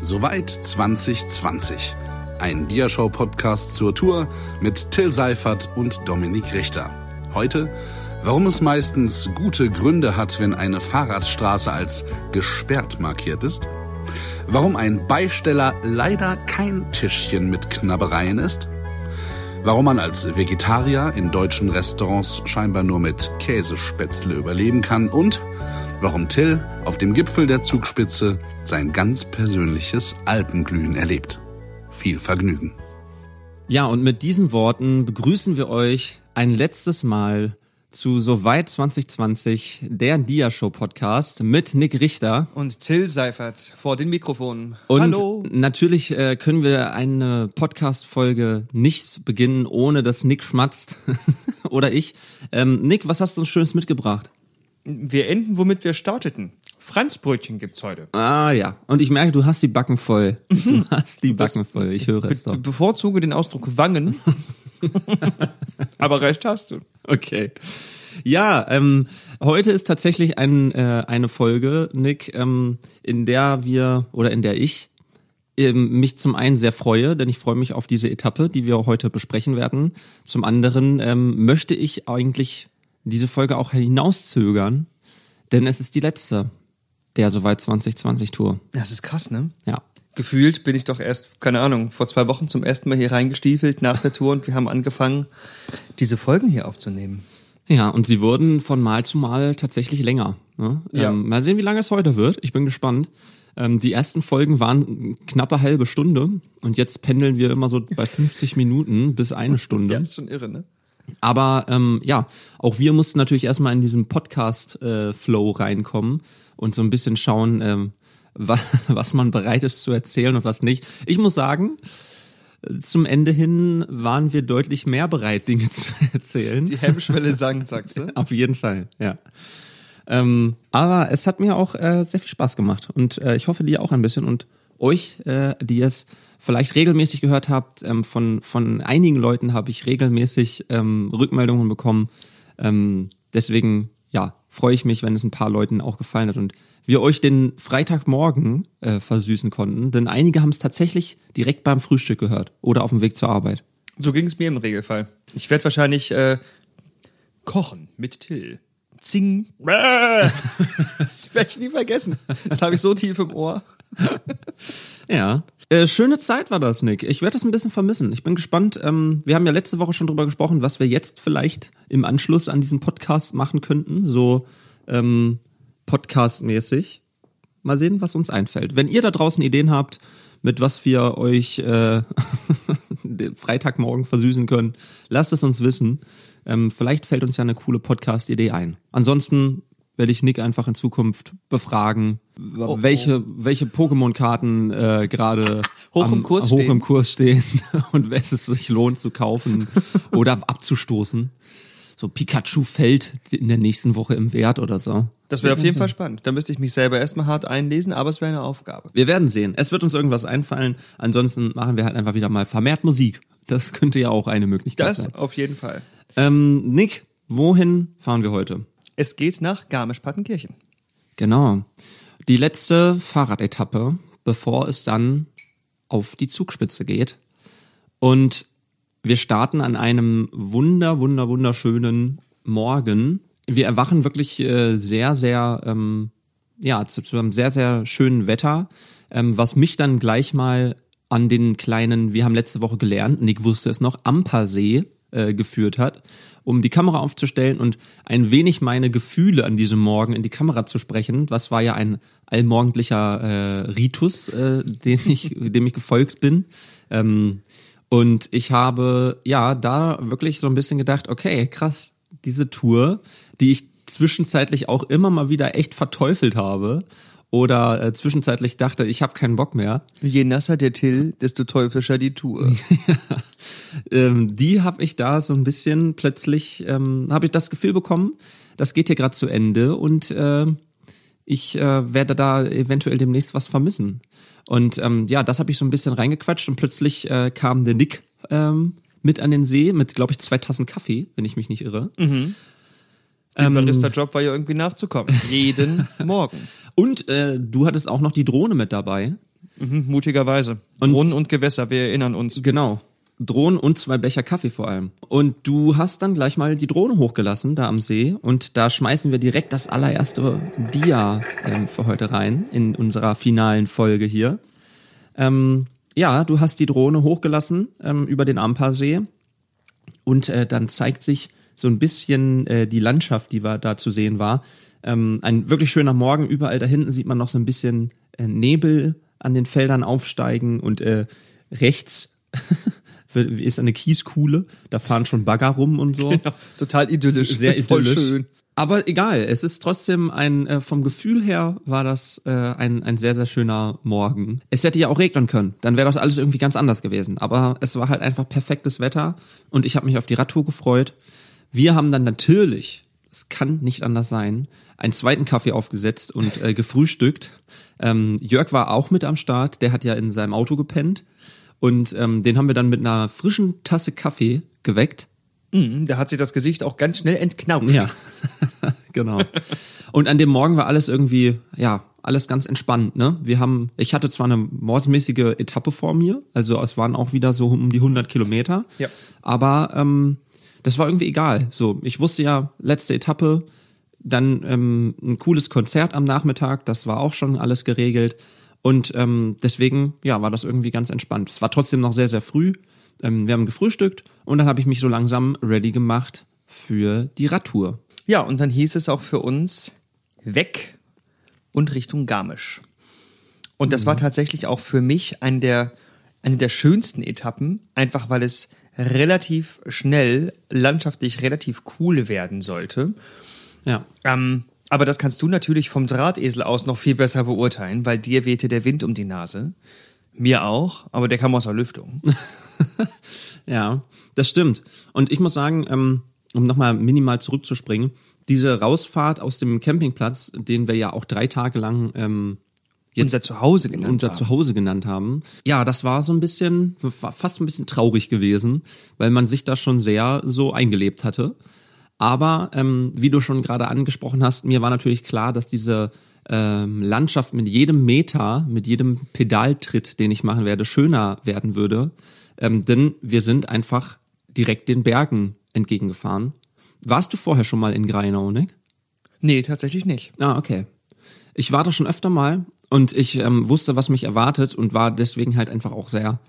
Soweit 2020. Ein Diashow-Podcast zur Tour mit Till Seifert und Dominik Richter. Heute, warum es meistens gute Gründe hat, wenn eine Fahrradstraße als gesperrt markiert ist. Warum ein Beisteller leider kein Tischchen mit Knabbereien ist. Warum man als Vegetarier in deutschen Restaurants scheinbar nur mit Käsespätzle überleben kann und warum Till auf dem Gipfel der Zugspitze sein ganz persönliches Alpenglühen erlebt. Viel Vergnügen. Ja, und mit diesen Worten begrüßen wir euch ein letztes Mal zu Soweit 2020, der Dia-Show Podcast mit Nick Richter. Und Till Seifert vor den Mikrofonen. Und Hallo. natürlich äh, können wir eine Podcast-Folge nicht beginnen, ohne dass Nick schmatzt. Oder ich. Ähm, Nick, was hast du uns Schönes mitgebracht? Wir enden, womit wir starteten. Franzbrötchen gibt's heute. Ah ja, und ich merke, du hast die Backen voll. Du hast die Backen voll, ich höre es doch. Be bevorzuge den Ausdruck Wangen. Aber recht hast du. Okay. Ja, ähm, heute ist tatsächlich ein, äh, eine Folge, Nick, ähm, in der wir oder in der ich ähm, mich zum einen sehr freue, denn ich freue mich auf diese Etappe, die wir heute besprechen werden. Zum anderen ähm, möchte ich eigentlich diese Folge auch hinauszögern, denn es ist die letzte der Soweit 2020 Tour. Das ist krass, ne? Ja. Gefühlt bin ich doch erst, keine Ahnung, vor zwei Wochen zum ersten Mal hier reingestiefelt nach der Tour und wir haben angefangen, diese Folgen hier aufzunehmen. Ja, und sie wurden von Mal zu Mal tatsächlich länger. Ne? Ja. Ähm, mal sehen, wie lange es heute wird. Ich bin gespannt. Ähm, die ersten Folgen waren knappe halbe Stunde und jetzt pendeln wir immer so bei 50 Minuten bis eine Stunde. Ja, ist schon irre, ne? Aber ähm, ja, auch wir mussten natürlich erstmal in diesen Podcast-Flow reinkommen und so ein bisschen schauen, ähm, was, was man bereit ist zu erzählen und was nicht. Ich muss sagen, zum Ende hin waren wir deutlich mehr bereit, Dinge zu erzählen. Die Hemmschwelle sank, sagst du? Auf jeden Fall, ja. Ähm, aber es hat mir auch äh, sehr viel Spaß gemacht und äh, ich hoffe dir auch ein bisschen und euch, äh, die es vielleicht regelmäßig gehört habt, ähm, von, von einigen Leuten habe ich regelmäßig ähm, Rückmeldungen bekommen. Ähm, deswegen, ja, freue ich mich, wenn es ein paar Leuten auch gefallen hat und wir euch den Freitagmorgen äh, versüßen konnten, denn einige haben es tatsächlich direkt beim Frühstück gehört oder auf dem Weg zur Arbeit. So ging es mir im Regelfall. Ich werde wahrscheinlich äh, kochen mit Till. Zing. Das werde ich nie vergessen. Das habe ich so tief im Ohr. Ja. Äh, schöne Zeit war das, Nick. Ich werde das ein bisschen vermissen. Ich bin gespannt. Ähm, wir haben ja letzte Woche schon drüber gesprochen, was wir jetzt vielleicht im Anschluss an diesen Podcast machen könnten. So ähm, Podcast-mäßig. Mal sehen, was uns einfällt. Wenn ihr da draußen Ideen habt, mit was wir euch äh, Freitagmorgen versüßen können, lasst es uns wissen. Ähm, vielleicht fällt uns ja eine coole Podcast-Idee ein. Ansonsten werde ich Nick einfach in Zukunft befragen, oh. welche, welche Pokémon-Karten äh, gerade Hoch im am- Kurs hoch stehen. im Kurs stehen und welches sich lohnt zu kaufen oder abzustoßen. So Pikachu fällt in der nächsten Woche im Wert oder so. Das wäre auf jeden Fall spannend. Da müsste ich mich selber erstmal hart einlesen, aber es wäre eine Aufgabe. Wir werden sehen. Es wird uns irgendwas einfallen. Ansonsten machen wir halt einfach wieder mal vermehrt Musik. Das könnte ja auch eine Möglichkeit sein. Das auf jeden Fall. Ähm, Nick, wohin fahren wir heute? Es geht nach Garmisch-Partenkirchen. Genau. Die letzte Fahrradetappe, bevor es dann auf die Zugspitze geht. Und wir starten an einem wunder, wunder, wunderschönen Morgen. Wir erwachen wirklich äh, sehr, sehr, ähm, ja, zu, zu einem sehr, sehr schönen Wetter, ähm, was mich dann gleich mal an den kleinen, wir haben letzte Woche gelernt, Nick wusste es noch, Ampersee äh, geführt hat, um die Kamera aufzustellen und ein wenig meine Gefühle an diesem Morgen in die Kamera zu sprechen. Was war ja ein allmorgendlicher äh, Ritus, äh, den ich, dem ich gefolgt bin. Ähm, und ich habe ja da wirklich so ein bisschen gedacht, okay, krass, diese Tour, die ich zwischenzeitlich auch immer mal wieder echt verteufelt habe oder äh, zwischenzeitlich dachte, ich habe keinen Bock mehr, Je nasser der Till, desto teuflischer die Tour. ähm, die habe ich da so ein bisschen plötzlich, ähm, habe ich das Gefühl bekommen, das geht hier gerade zu Ende und äh, ich äh, werde da eventuell demnächst was vermissen. Und ähm, ja, das habe ich so ein bisschen reingequatscht und plötzlich äh, kam der Nick ähm, mit an den See mit, glaube ich, zwei Tassen Kaffee, wenn ich mich nicht irre. Der Barista-Job war ja irgendwie nachzukommen. Jeden Morgen. Und äh, du hattest auch noch die Drohne mit dabei. Mhm, mutigerweise. Und Drohnen und Gewässer, wir erinnern uns. Genau. Drohnen und zwei Becher Kaffee vor allem. Und du hast dann gleich mal die Drohne hochgelassen da am See und da schmeißen wir direkt das allererste Dia ähm, für heute rein in unserer finalen Folge hier. Ähm, ja, du hast die Drohne hochgelassen ähm, über den Amparsee und äh, dann zeigt sich so ein bisschen äh, die Landschaft, die war, da zu sehen war. Ähm, ein wirklich schöner Morgen. Überall da hinten sieht man noch so ein bisschen äh, Nebel an den Feldern aufsteigen und äh, rechts ist eine Kieskuhle, da fahren schon Bagger rum und so. Genau, total idyllisch. Sehr idyllisch. Voll schön. Aber egal, es ist trotzdem ein, äh, vom Gefühl her war das äh, ein, ein sehr, sehr schöner Morgen. Es hätte ja auch regnen können, dann wäre das alles irgendwie ganz anders gewesen. Aber es war halt einfach perfektes Wetter und ich habe mich auf die Radtour gefreut. Wir haben dann natürlich, es kann nicht anders sein, einen zweiten Kaffee aufgesetzt und äh, gefrühstückt. Ähm, Jörg war auch mit am Start, der hat ja in seinem Auto gepennt. Und ähm, den haben wir dann mit einer frischen Tasse Kaffee geweckt. Mhm, da hat sich das Gesicht auch ganz schnell entknauft. Ja, genau. Und an dem Morgen war alles irgendwie, ja, alles ganz entspannt, ne? Wir haben, ich hatte zwar eine mordsmäßige Etappe vor mir, also es waren auch wieder so um die 100 Kilometer, Ja. aber ähm, das war irgendwie egal. So, ich wusste ja, letzte Etappe, dann ähm, ein cooles Konzert am Nachmittag, das war auch schon alles geregelt. Und ähm, deswegen, ja, war das irgendwie ganz entspannt. Es war trotzdem noch sehr, sehr früh. Ähm, wir haben gefrühstückt und dann habe ich mich so langsam ready gemacht für die Radtour. Ja, und dann hieß es auch für uns weg und Richtung Garmisch. Und das war tatsächlich auch für mich eine der, eine der schönsten Etappen, einfach weil es relativ schnell, landschaftlich relativ cool werden sollte. Ja. Ähm, aber das kannst du natürlich vom Drahtesel aus noch viel besser beurteilen, weil dir wehte der Wind um die Nase. Mir auch, aber der kam aus der Lüftung. Ja, das stimmt. Und ich muss sagen, ähm, um nochmal minimal zurückzuspringen, diese Rausfahrt aus dem Campingplatz, den wir ja auch drei Tage lang ähm, jetzt Unser Zuhause genannt unser haben. Zuhause genannt haben. Ja, das war so ein bisschen, war fast ein bisschen traurig gewesen, weil man sich da schon sehr so eingelebt hatte. Aber ähm, wie du schon gerade angesprochen hast, mir war natürlich klar, dass diese ähm, Landschaft mit jedem Meter, mit jedem Pedaltritt, den ich machen werde, schöner werden würde. Ähm, denn wir sind einfach direkt den Bergen entgegengefahren. Warst du vorher schon mal in Greinau, Nick? Nee, tatsächlich nicht. Ah, okay. Ich war da schon öfter mal und ich ähm, wusste, was mich erwartet und war deswegen halt einfach auch sehr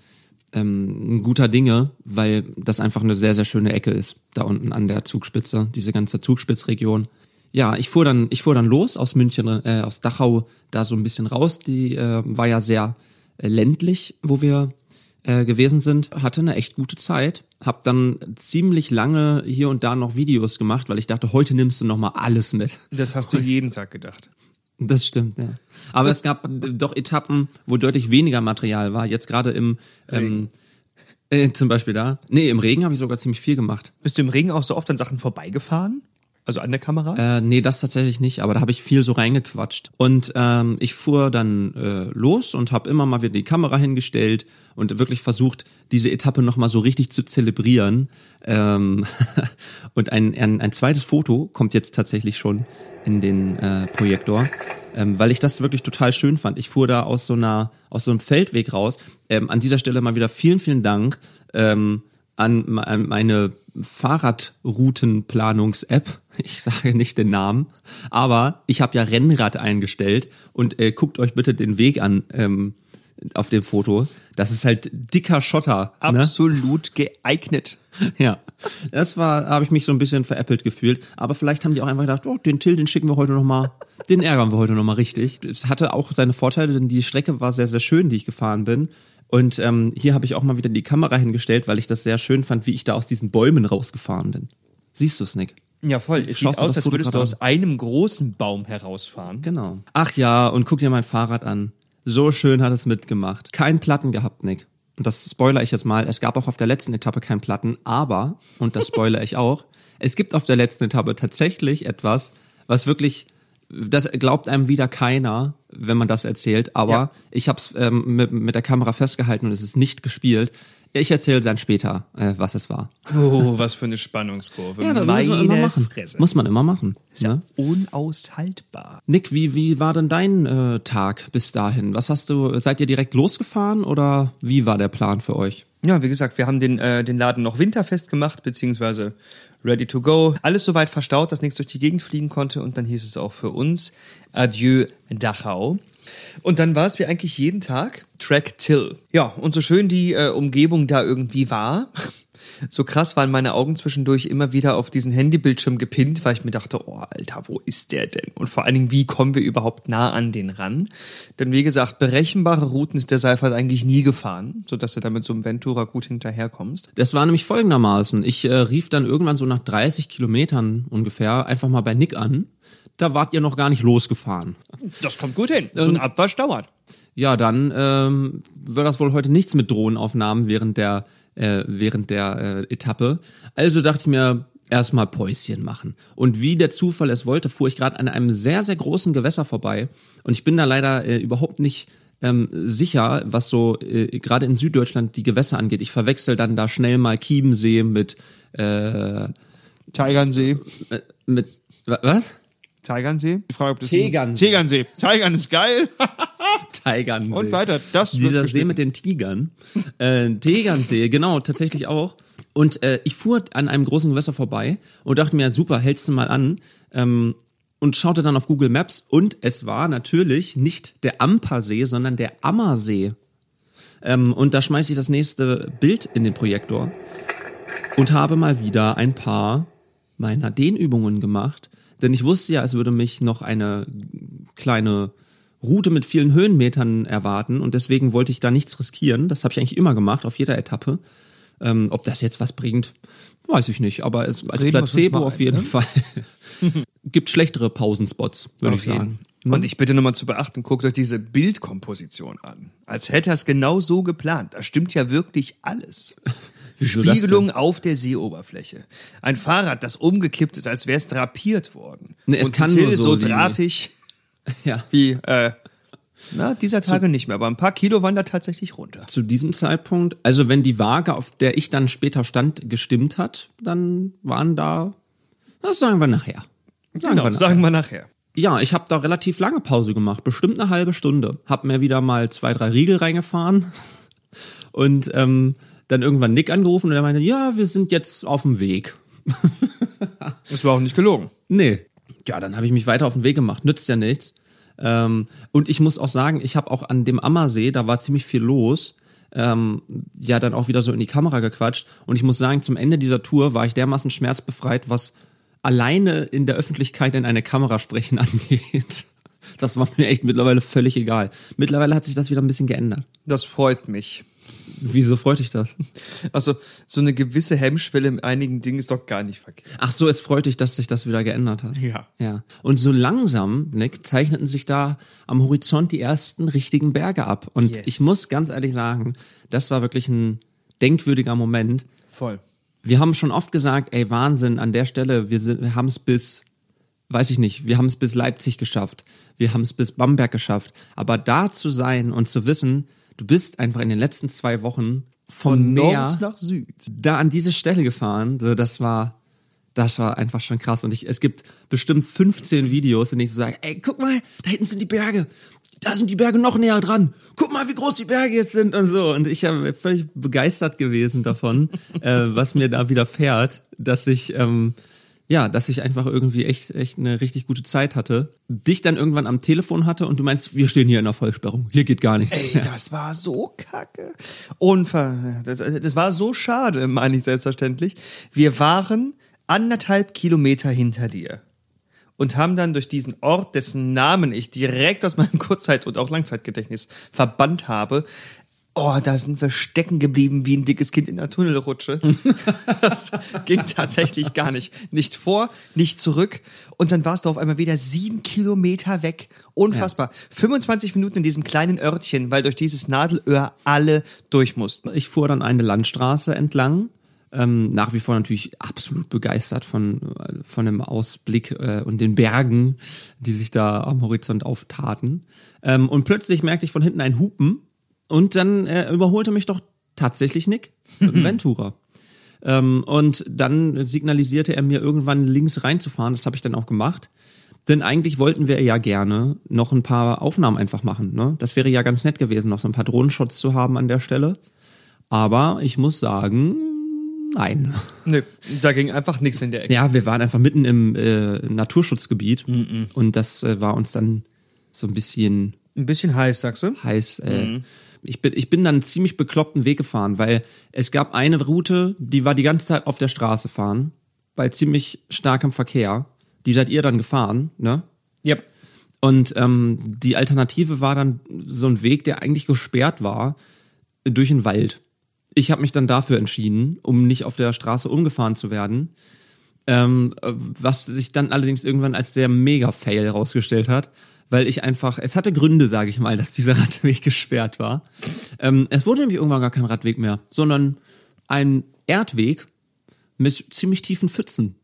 ähm, ein guter Dinge, weil das einfach eine sehr, sehr schöne Ecke ist, da unten an der Zugspitze, diese ganze Zugspitzregion. Ja, ich fuhr dann, ich fuhr dann los aus München, äh, aus Dachau, da so ein bisschen raus. Die äh, war ja sehr äh, ländlich, wo wir äh, gewesen sind, hatte eine echt gute Zeit, hab dann ziemlich lange hier und da noch Videos gemacht, weil ich dachte, heute nimmst du noch mal alles mit. Das hast du jeden Tag gedacht. Das stimmt, ja. Aber es gab doch Etappen, wo deutlich weniger Material war. Jetzt gerade im ähm, äh, zum Beispiel da. Nee, im Regen habe ich sogar ziemlich viel gemacht. Bist du im Regen auch so oft an Sachen vorbeigefahren? Also an der Kamera? Äh, nee, das tatsächlich nicht, aber da habe ich viel so reingequatscht. Und ähm, ich fuhr dann äh, los und habe immer mal wieder die Kamera hingestellt und wirklich versucht, diese Etappe nochmal so richtig zu zelebrieren. Ähm, und ein, ein, ein zweites Foto kommt jetzt tatsächlich schon in den äh, Projektor, ähm, weil ich das wirklich total schön fand. Ich fuhr da aus so einer aus so einem Feldweg raus. Ähm, an dieser Stelle mal wieder vielen, vielen Dank ähm, an, an meine Fahrradroutenplanungs-App. Ich sage nicht den Namen, aber ich habe ja Rennrad eingestellt und äh, guckt euch bitte den Weg an ähm, auf dem Foto. Das ist halt dicker Schotter. Ne? Absolut geeignet. Ja, das war, habe ich mich so ein bisschen veräppelt gefühlt. Aber vielleicht haben die auch einfach gedacht, oh, den Till, den schicken wir heute noch mal, den ärgern wir heute noch mal richtig. Es hatte auch seine Vorteile, denn die Strecke war sehr, sehr schön, die ich gefahren bin. Und ähm, hier habe ich auch mal wieder die Kamera hingestellt, weil ich das sehr schön fand, wie ich da aus diesen Bäumen rausgefahren bin. Siehst du's, Nick? Ja, voll. Es Schaust sieht du aus, als würdest du aus einem großen Baum herausfahren. Genau. Ach ja, und guck dir mein Fahrrad an. So schön hat es mitgemacht. Kein Platten gehabt, Nick. Und das spoiler ich jetzt mal. Es gab auch auf der letzten Etappe kein Platten, aber, und das spoiler ich auch, es gibt auf der letzten Etappe tatsächlich etwas, was wirklich, das glaubt einem wieder keiner, wenn man das erzählt, aber Ja. ich habe es ähm, mit, mit der Kamera festgehalten und es ist nicht gespielt. Ich erzähle dann später, äh, was es war. Oh, was für eine Spannungskurve. Ja, das Meine muss man immer machen. Fresse. Muss man immer machen. Ne? Unaushaltbar. Nick, wie, wie war denn dein äh, Tag bis dahin? Was hast du, seid ihr direkt losgefahren oder wie war der Plan für euch? Ja, wie gesagt, wir haben den, äh, den Laden noch winterfest gemacht, beziehungsweise ready to go. Alles soweit verstaut, dass nichts durch die Gegend fliegen konnte. Und dann hieß es auch für uns Adieu Dachau. Und dann war es wie eigentlich jeden Tag Track Till. Ja, und so schön die äh, Umgebung da irgendwie war, so krass waren meine Augen zwischendurch immer wieder auf diesen Handybildschirm gepinnt, weil ich mir dachte, oh Alter, wo ist der denn? Und vor allen Dingen, wie kommen wir überhaupt nah an den ran? Denn wie gesagt, berechenbare Routen ist der Seifert eigentlich nie gefahren, sodass du da mit so einem Ventura gut hinterherkommst. Das war nämlich folgendermaßen. Ich äh, rief dann irgendwann so nach 30 Kilometern ungefähr einfach mal bei Nick an. Da wart ihr noch gar nicht losgefahren. Das kommt gut hin. So ein Abwasch dauert. Ja, dann ähm, wird das wohl heute nichts mit Drohnenaufnahmen während der äh, während der äh, Etappe. Also dachte ich mir erstmal Päuschen machen. Und wie der Zufall es wollte, fuhr ich gerade an einem sehr sehr großen Gewässer vorbei und ich bin da leider äh, überhaupt nicht ähm, sicher, was so äh, gerade in Süddeutschland die Gewässer angeht. Ich verwechsel dann da schnell mal Chiemsee mit äh, Teigernsee. äh, mit wa- was? Teigernsee? Ich frage, ob das Tegernsee. Tegernsee. Teigern ist geil. Tigernsee. Und weiter. Das Dieser See mit den Tigern. Äh, Tegernsee, genau, tatsächlich auch. Und äh, ich fuhr an einem großen Gewässer vorbei und dachte mir, super, hältst du mal an. Ähm, und schaute dann auf Google Maps und es war natürlich nicht der Ampersee, sondern der Ammersee. Ähm, und da schmeiße ich das nächste Bild in den Projektor und habe mal wieder ein paar meiner Dehnübungen gemacht. Denn ich wusste ja, es würde mich noch eine kleine Route mit vielen Höhenmetern erwarten und deswegen wollte ich da nichts riskieren. Das habe ich eigentlich immer gemacht, auf jeder Etappe. Ähm, ob das jetzt was bringt, weiß ich nicht. Aber es, als Reden Placebo mal auf ein, jeden ne? Fall. Gibt schlechtere Pausenspots, würde ich Auf jeden. sagen. Und ich bitte nochmal zu beachten, guckt euch diese Bildkomposition an. Als hätte er es genau so geplant. Da stimmt ja wirklich alles. Wieso Spiegelung auf der Seeoberfläche. Ein Fahrrad, das umgekippt ist, als wäre es drapiert worden. Ne, es Und kann Till nur ist so so die- drahtig Ja. wie, äh, na, dieser Tage nicht mehr, aber ein paar Kilo waren da tatsächlich runter. Zu diesem Zeitpunkt, also wenn die Waage, auf der ich dann später stand, gestimmt hat, dann waren da, das sagen wir nachher. Sagen Genau, wir nachher. sagen wir nachher. Ja, ich habe da relativ lange Pause gemacht, bestimmt eine halbe Stunde. Hab mir wieder mal zwei, drei Riegel reingefahren und ähm, dann irgendwann Nick angerufen und er meinte, ja, wir sind jetzt auf dem Weg. Das war auch nicht gelogen. Nee. Ja, dann habe ich mich weiter auf den Weg gemacht. Nützt ja nichts. Ähm, und ich muss auch sagen, ich habe auch an dem Ammersee, da war ziemlich viel los, ähm, ja dann auch wieder so in die Kamera gequatscht. Und ich muss sagen, zum Ende dieser Tour war ich dermaßen schmerzbefreit, was alleine in der Öffentlichkeit in eine Kamera sprechen angeht. Das war mir echt mittlerweile völlig egal. Mittlerweile hat sich das wieder ein bisschen geändert. Das freut mich. Wieso freut dich das? Also, so eine gewisse Hemmschwelle in einigen Dingen ist doch gar nicht verkehrt. Ach so, es freut dich, dass sich das wieder geändert hat. Ja. Ja. Und so langsam, Nick, zeichneten sich da am Horizont die ersten richtigen Berge ab. Und Yes. ich muss ganz ehrlich sagen, das war wirklich ein denkwürdiger Moment. Voll. Wir haben schon oft gesagt, ey, Wahnsinn, an der Stelle, wir, sind, wir haben es bis, weiß ich nicht, wir haben es bis Leipzig geschafft. Wir haben es bis Bamberg geschafft. Aber da zu sein und zu wissen, du bist einfach in den letzten zwei Wochen vom Von Meer Nord nach Süd. da an diese Stelle gefahren. Das war, das war einfach schon krass. Und ich, es gibt bestimmt 15 Videos, in denen ich so sage, ey, guck mal, da hinten sind die Berge. Da sind die Berge noch näher dran. Guck mal, wie groß die Berge jetzt sind und so. Und ich habe völlig begeistert gewesen davon, äh, was mir da widerfährt, dass ich, ähm, ja, dass ich einfach irgendwie echt, echt eine richtig gute Zeit hatte. Dich dann irgendwann am Telefon hatte und du meinst, wir stehen hier in der Vollsperrung. Hier geht gar nichts. Ey, das war so kacke. Unver das, das war so schade, meine ich selbstverständlich. Wir waren anderthalb Kilometer hinter dir und haben dann durch diesen Ort, dessen Namen ich direkt aus meinem Kurzzeit- und auch Langzeitgedächtnis verbannt habe, oh, da sind wir stecken geblieben wie ein dickes Kind in der Tunnelrutsche. das ging tatsächlich gar nicht. Nicht vor, nicht zurück. Und dann warst du auf einmal wieder sieben Kilometer weg. Unfassbar. 25 Minuten in diesem kleinen Örtchen, weil durch dieses Nadelöhr alle durch mussten. Ich fuhr dann eine Landstraße entlang. Ähm, nach wie vor natürlich absolut begeistert von, von dem Ausblick äh, und den Bergen, die sich da am Horizont auftaten. Ähm, und plötzlich merkte ich von hinten ein Hupen und dann äh, überholte mich doch tatsächlich Nick, Ventura. ähm, und dann signalisierte er mir irgendwann links reinzufahren. Das habe ich dann auch gemacht. Denn eigentlich wollten wir ja gerne noch ein paar Aufnahmen einfach machen. Ne? Das wäre ja ganz nett gewesen, noch so ein paar Drohnenshots zu haben an der Stelle. Aber ich muss sagen, nein. Nö, da ging einfach nichts in der Ecke. Ja, wir waren einfach mitten im äh, Naturschutzgebiet und das äh, war uns dann so ein bisschen Ein bisschen heiß, sagst du? heiß. Äh, ich, bin, ich bin dann einen ziemlich bekloppten Weg gefahren, weil es gab eine Route, die war die ganze Zeit auf der Straße fahren, bei ziemlich starkem Verkehr. Die seid ihr dann gefahren, ne? Ja. Und ähm, die Alternative war dann so ein Weg, der eigentlich gesperrt war durch den Wald. Ich habe mich dann dafür entschieden, um nicht auf der Straße umgefahren zu werden. Ähm, äh, was sich dann allerdings irgendwann als der Mega-Fail herausgestellt hat, weil ich einfach, es hatte Gründe, sage ich mal, dass dieser Radweg gesperrt war. Ähm, es wurde nämlich irgendwann gar kein Radweg mehr, sondern ein Erdweg mit ziemlich tiefen Pfützen.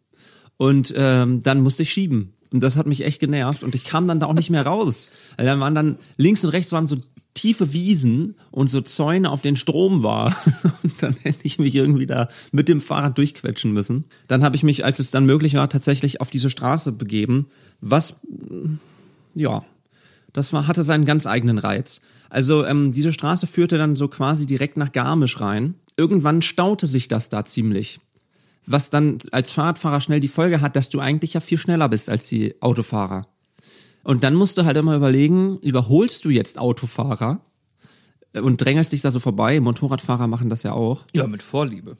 Und ähm, dann musste ich schieben. Und das hat mich echt genervt. Und ich kam dann da auch nicht mehr raus. Weil dann waren dann links und rechts waren so tiefe Wiesen und so Zäune, auf denen Strom war. Und dann hätte ich mich irgendwie da mit dem Fahrrad durchquetschen müssen. Dann habe ich mich, als es dann möglich war, tatsächlich auf diese Straße begeben, was ja, das war, hatte seinen ganz eigenen Reiz. Also ähm, diese Straße führte dann so quasi direkt nach Garmisch rein. Irgendwann staute sich das da ziemlich. Was dann als Fahrradfahrer schnell die Folge hat, dass du eigentlich ja viel schneller bist als die Autofahrer. Und dann musst du halt immer überlegen, überholst du jetzt Autofahrer und drängelst dich da so vorbei. Motorradfahrer machen das ja auch. Ja, mit Vorliebe.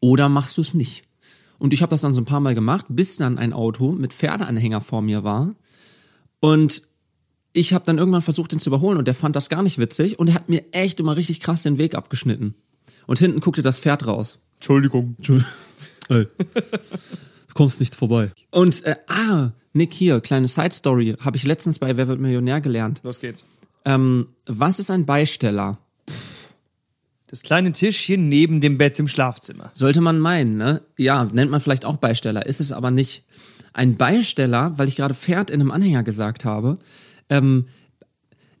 Oder machst du es nicht? Und ich habe das dann so ein paar Mal gemacht, bis dann ein Auto mit Pferdeanhänger vor mir war. Und ich habe dann irgendwann versucht, den zu überholen und der fand das gar nicht witzig und er hat mir echt immer richtig krass den Weg abgeschnitten. Und hinten guckte das Pferd raus. Entschuldigung. Hey. Du kommst nicht vorbei. Und äh, ah, Nick hier, kleine Side Story, habe ich letztens bei Wer wird Millionär gelernt. Los geht's. Ähm, was ist ein Beisteller? Das kleine Tischchen neben dem Bett im Schlafzimmer. Sollte man meinen, ne? Ja, nennt man vielleicht auch Beisteller, ist es aber nicht. Ein Beisteller, weil ich gerade Pferd in einem Anhänger gesagt habe, ähm,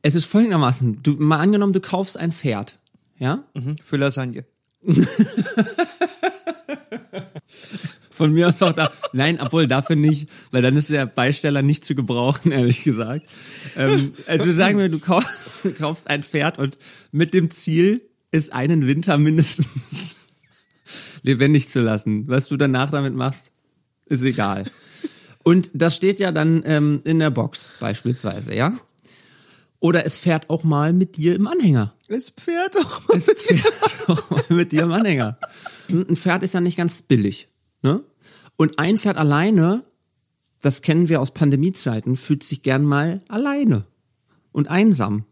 es ist folgendermaßen, du, mal angenommen, du kaufst ein Pferd, ja? Mhm. Für Lasagne. Von mir aus auch da. Nein, obwohl dafür nicht, weil dann ist der Beisteller nicht zu gebrauchen, ehrlich gesagt. Ähm, also sagen wir, du kauf, du kaufst ein Pferd und mit dem Ziel, es einen Winter mindestens lebendig zu lassen. Was du danach damit machst, ist egal. Und das steht ja dann ähm, in der Box beispielsweise, ja? Oder es fährt auch mal mit dir im Anhänger. Es fährt doch mal. Es fährt auch mal mit dir im Anhänger. Ein Pferd ist ja nicht ganz billig. Ne? Und ein Pferd alleine, das kennen wir aus Pandemiezeiten, fühlt sich gern mal alleine und einsam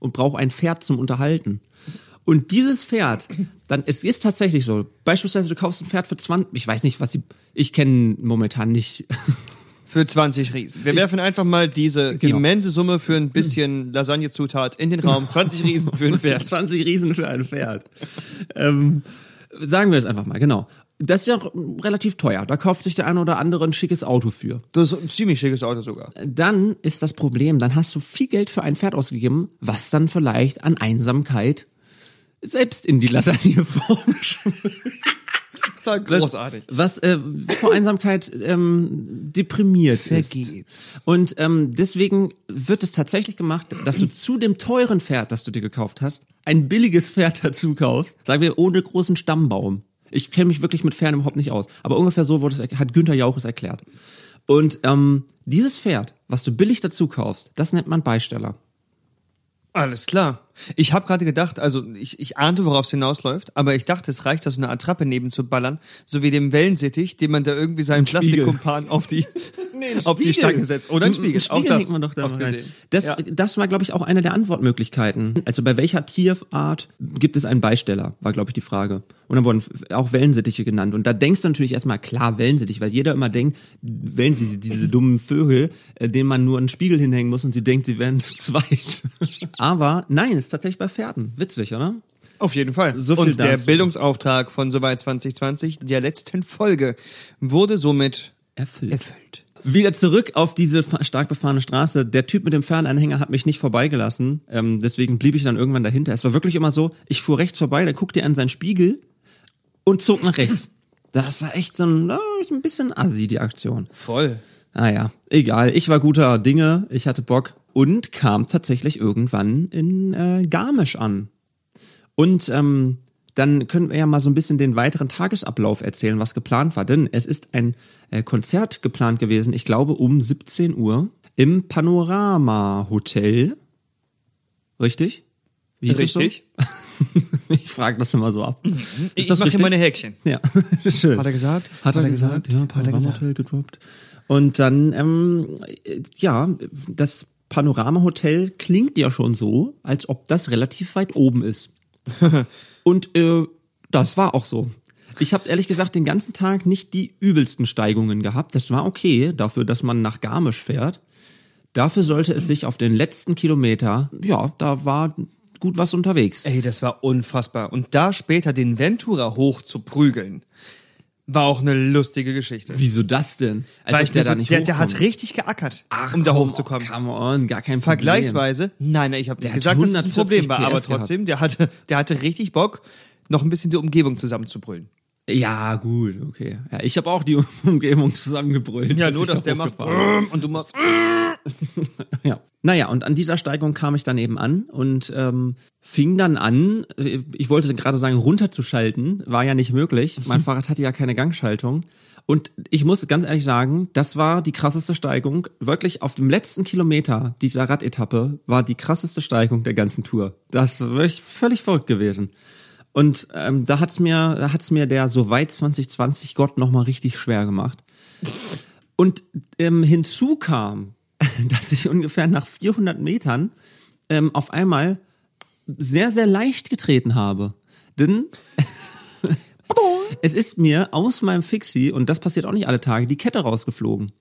und braucht ein Pferd zum Unterhalten. Und dieses Pferd, dann, es ist tatsächlich so, beispielsweise du kaufst ein Pferd für 20, ich weiß nicht, was sie, ich kenne momentan nicht, Für 20 Riesen. Wir werfen einfach mal diese Genau. immense Summe für ein bisschen Lasagnezutat in den Raum. 20 Riesen für ein Pferd. 20 Riesen für ein Pferd. ähm, sagen wir es einfach mal, genau. Das ist ja auch relativ teuer. Da kauft sich der eine oder andere ein schickes Auto für. Das ist ein ziemlich schickes Auto sogar. Dann ist das Problem, dann hast du viel Geld für ein Pferd ausgegeben, was dann vielleicht an Einsamkeit selbst in die Lasagneform Das war großartig. was äh, vor Einsamkeit ähm, deprimiert Vergeht. ist. Und ähm, deswegen wird es tatsächlich gemacht, dass du zu dem teuren Pferd, das du dir gekauft hast, ein billiges Pferd dazu kaufst, sagen wir ohne großen Stammbaum. Ich kenne mich wirklich mit Pferden überhaupt nicht aus, aber ungefähr so wurde es, hat Günther Jauch es erklärt. Und ähm, dieses Pferd, was du billig dazu kaufst, das nennt man Beisteller. Alles klar. Ich habe gerade gedacht, also ich, ich ahnte, worauf es hinausläuft, aber ich dachte, es reicht, da so eine Attrappe neben zu ballern, so wie dem Wellensittich, dem man da irgendwie seinen. Plastikkumpan auf die, auf die. Stange setzt. Oder ein Spiegel. Ein Spiegel auch das hängt man doch da rein. Das, Ja. das war, glaube ich, auch eine der Antwortmöglichkeiten. Also bei welcher Tierart gibt es einen Beisteller, war, glaube ich, die Frage. Und dann wurden auch Wellensittiche genannt. Und da denkst du natürlich erstmal, klar, Wellensittich, weil jeder immer denkt, Wellensittiche, diese dummen Vögel, äh, denen man nur einen Spiegel hinhängen muss und sie denkt, sie wären zu zweit. Aber nein, ist tatsächlich bei Pferden. Witzig, oder? Auf jeden Fall. So viel Und der dazu. Bildungsauftrag von Soweit 2020, der letzten Folge, wurde somit Erfüllt. erfüllt. wieder zurück auf diese stark befahrene Straße. Der Typ mit dem Fernanhänger hat mich nicht vorbeigelassen. Ähm, deswegen blieb ich dann irgendwann dahinter. Es war wirklich immer so, ich fuhr rechts vorbei, dann guckte er an seinen Spiegel und zog nach rechts. Das war echt so ein, ein bisschen assi, die Aktion. Voll. Naja, egal. Ich war guter Dinge, ich hatte Bock und kam tatsächlich irgendwann in äh, Garmisch an. Und ähm, dann können wir ja mal so ein bisschen den weiteren Tagesablauf erzählen, was geplant war. Denn es ist ein äh, Konzert geplant gewesen, ich glaube um 17 Uhr, im Panorama Hotel. Richtig? Wie es Richtig. So? ich frage das immer so ab. Ich mache hier meine Häkchen. Ja, schön. Hat er gesagt? Hat, er, gesagt, ja, Hat er gesagt. Panorama-Hotel gedroppt. Und dann, ähm, äh, ja, das Panorama-Hotel klingt ja schon so, als ob das relativ weit oben ist. Und äh, das war auch so. Ich habe ehrlich gesagt den ganzen Tag nicht die übelsten Steigungen gehabt. Das war okay, dafür, dass man nach Garmisch fährt. Dafür sollte es sich auf den letzten Kilometer, ja, da war gut was unterwegs. Ey, das war unfassbar. Und da später den Ventura hoch zu prügeln, war auch eine lustige Geschichte. Wieso das denn? Als Weil ob ich mir so, der, der hochkommt. hat richtig geackert, Ach, um da komm, hochzukommen. Come on, gar kein Problem. Vergleichsweise, nein, nein, ich habe Der nicht gesagt, dass es ein 140 Problem war, aber gehabt. trotzdem, der hatte, der hatte richtig Bock, noch ein bisschen die Umgebung zusammenzubrüllen. Ja, gut, okay. Ja, ich habe auch die Umgebung zusammengebrüllt. Ja, nur, dass da der macht und du machst Ja. Naja, und an dieser Steigung kam ich dann eben an und ähm, fing dann an, ich wollte gerade sagen, runterzuschalten, war ja nicht möglich. Mein Fahrrad hatte ja keine Gangschaltung. Und ich muss ganz ehrlich sagen, das war die krasseste Steigung. Wirklich auf dem letzten Kilometer dieser Radetappe war die krasseste Steigung der ganzen Tour. Das war wirklich völlig verrückt gewesen. Und ähm, da hat's mir, da hat's mir der Soweit 2020 Gott nochmal richtig schwer gemacht. Und ähm, hinzu kam, dass ich ungefähr nach 400 Metern ähm, auf einmal sehr, sehr leicht getreten habe. Denn es ist mir aus meinem Fixie, und das passiert auch nicht alle Tage, die Kette rausgeflogen.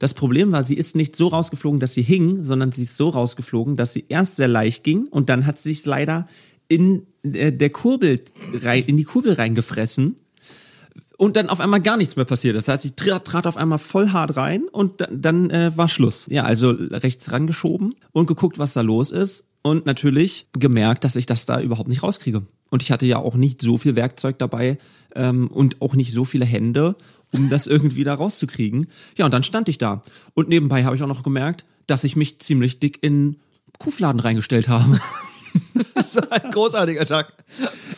Das Problem war, sie ist nicht so rausgeflogen, dass sie hing, sondern sie ist so rausgeflogen, dass sie erst sehr leicht ging und dann hat sie sich leider in äh, der Kurbel rein, in die Kurbel reingefressen und dann auf einmal gar nichts mehr passiert. Das heißt, ich trat, trat auf einmal voll hart rein und dann, dann äh, war Schluss. Ja, also rechts rangeschoben und geguckt, was da los ist und natürlich gemerkt, dass ich das da überhaupt nicht rauskriege. Und ich hatte ja auch nicht so viel Werkzeug dabei ähm, und auch nicht so viele Hände, um das irgendwie da rauszukriegen. Ja, und dann stand ich da. Und nebenbei habe ich auch noch gemerkt, dass ich mich ziemlich dick in Kuhfladen reingestellt habe. so ein großartiger Tag.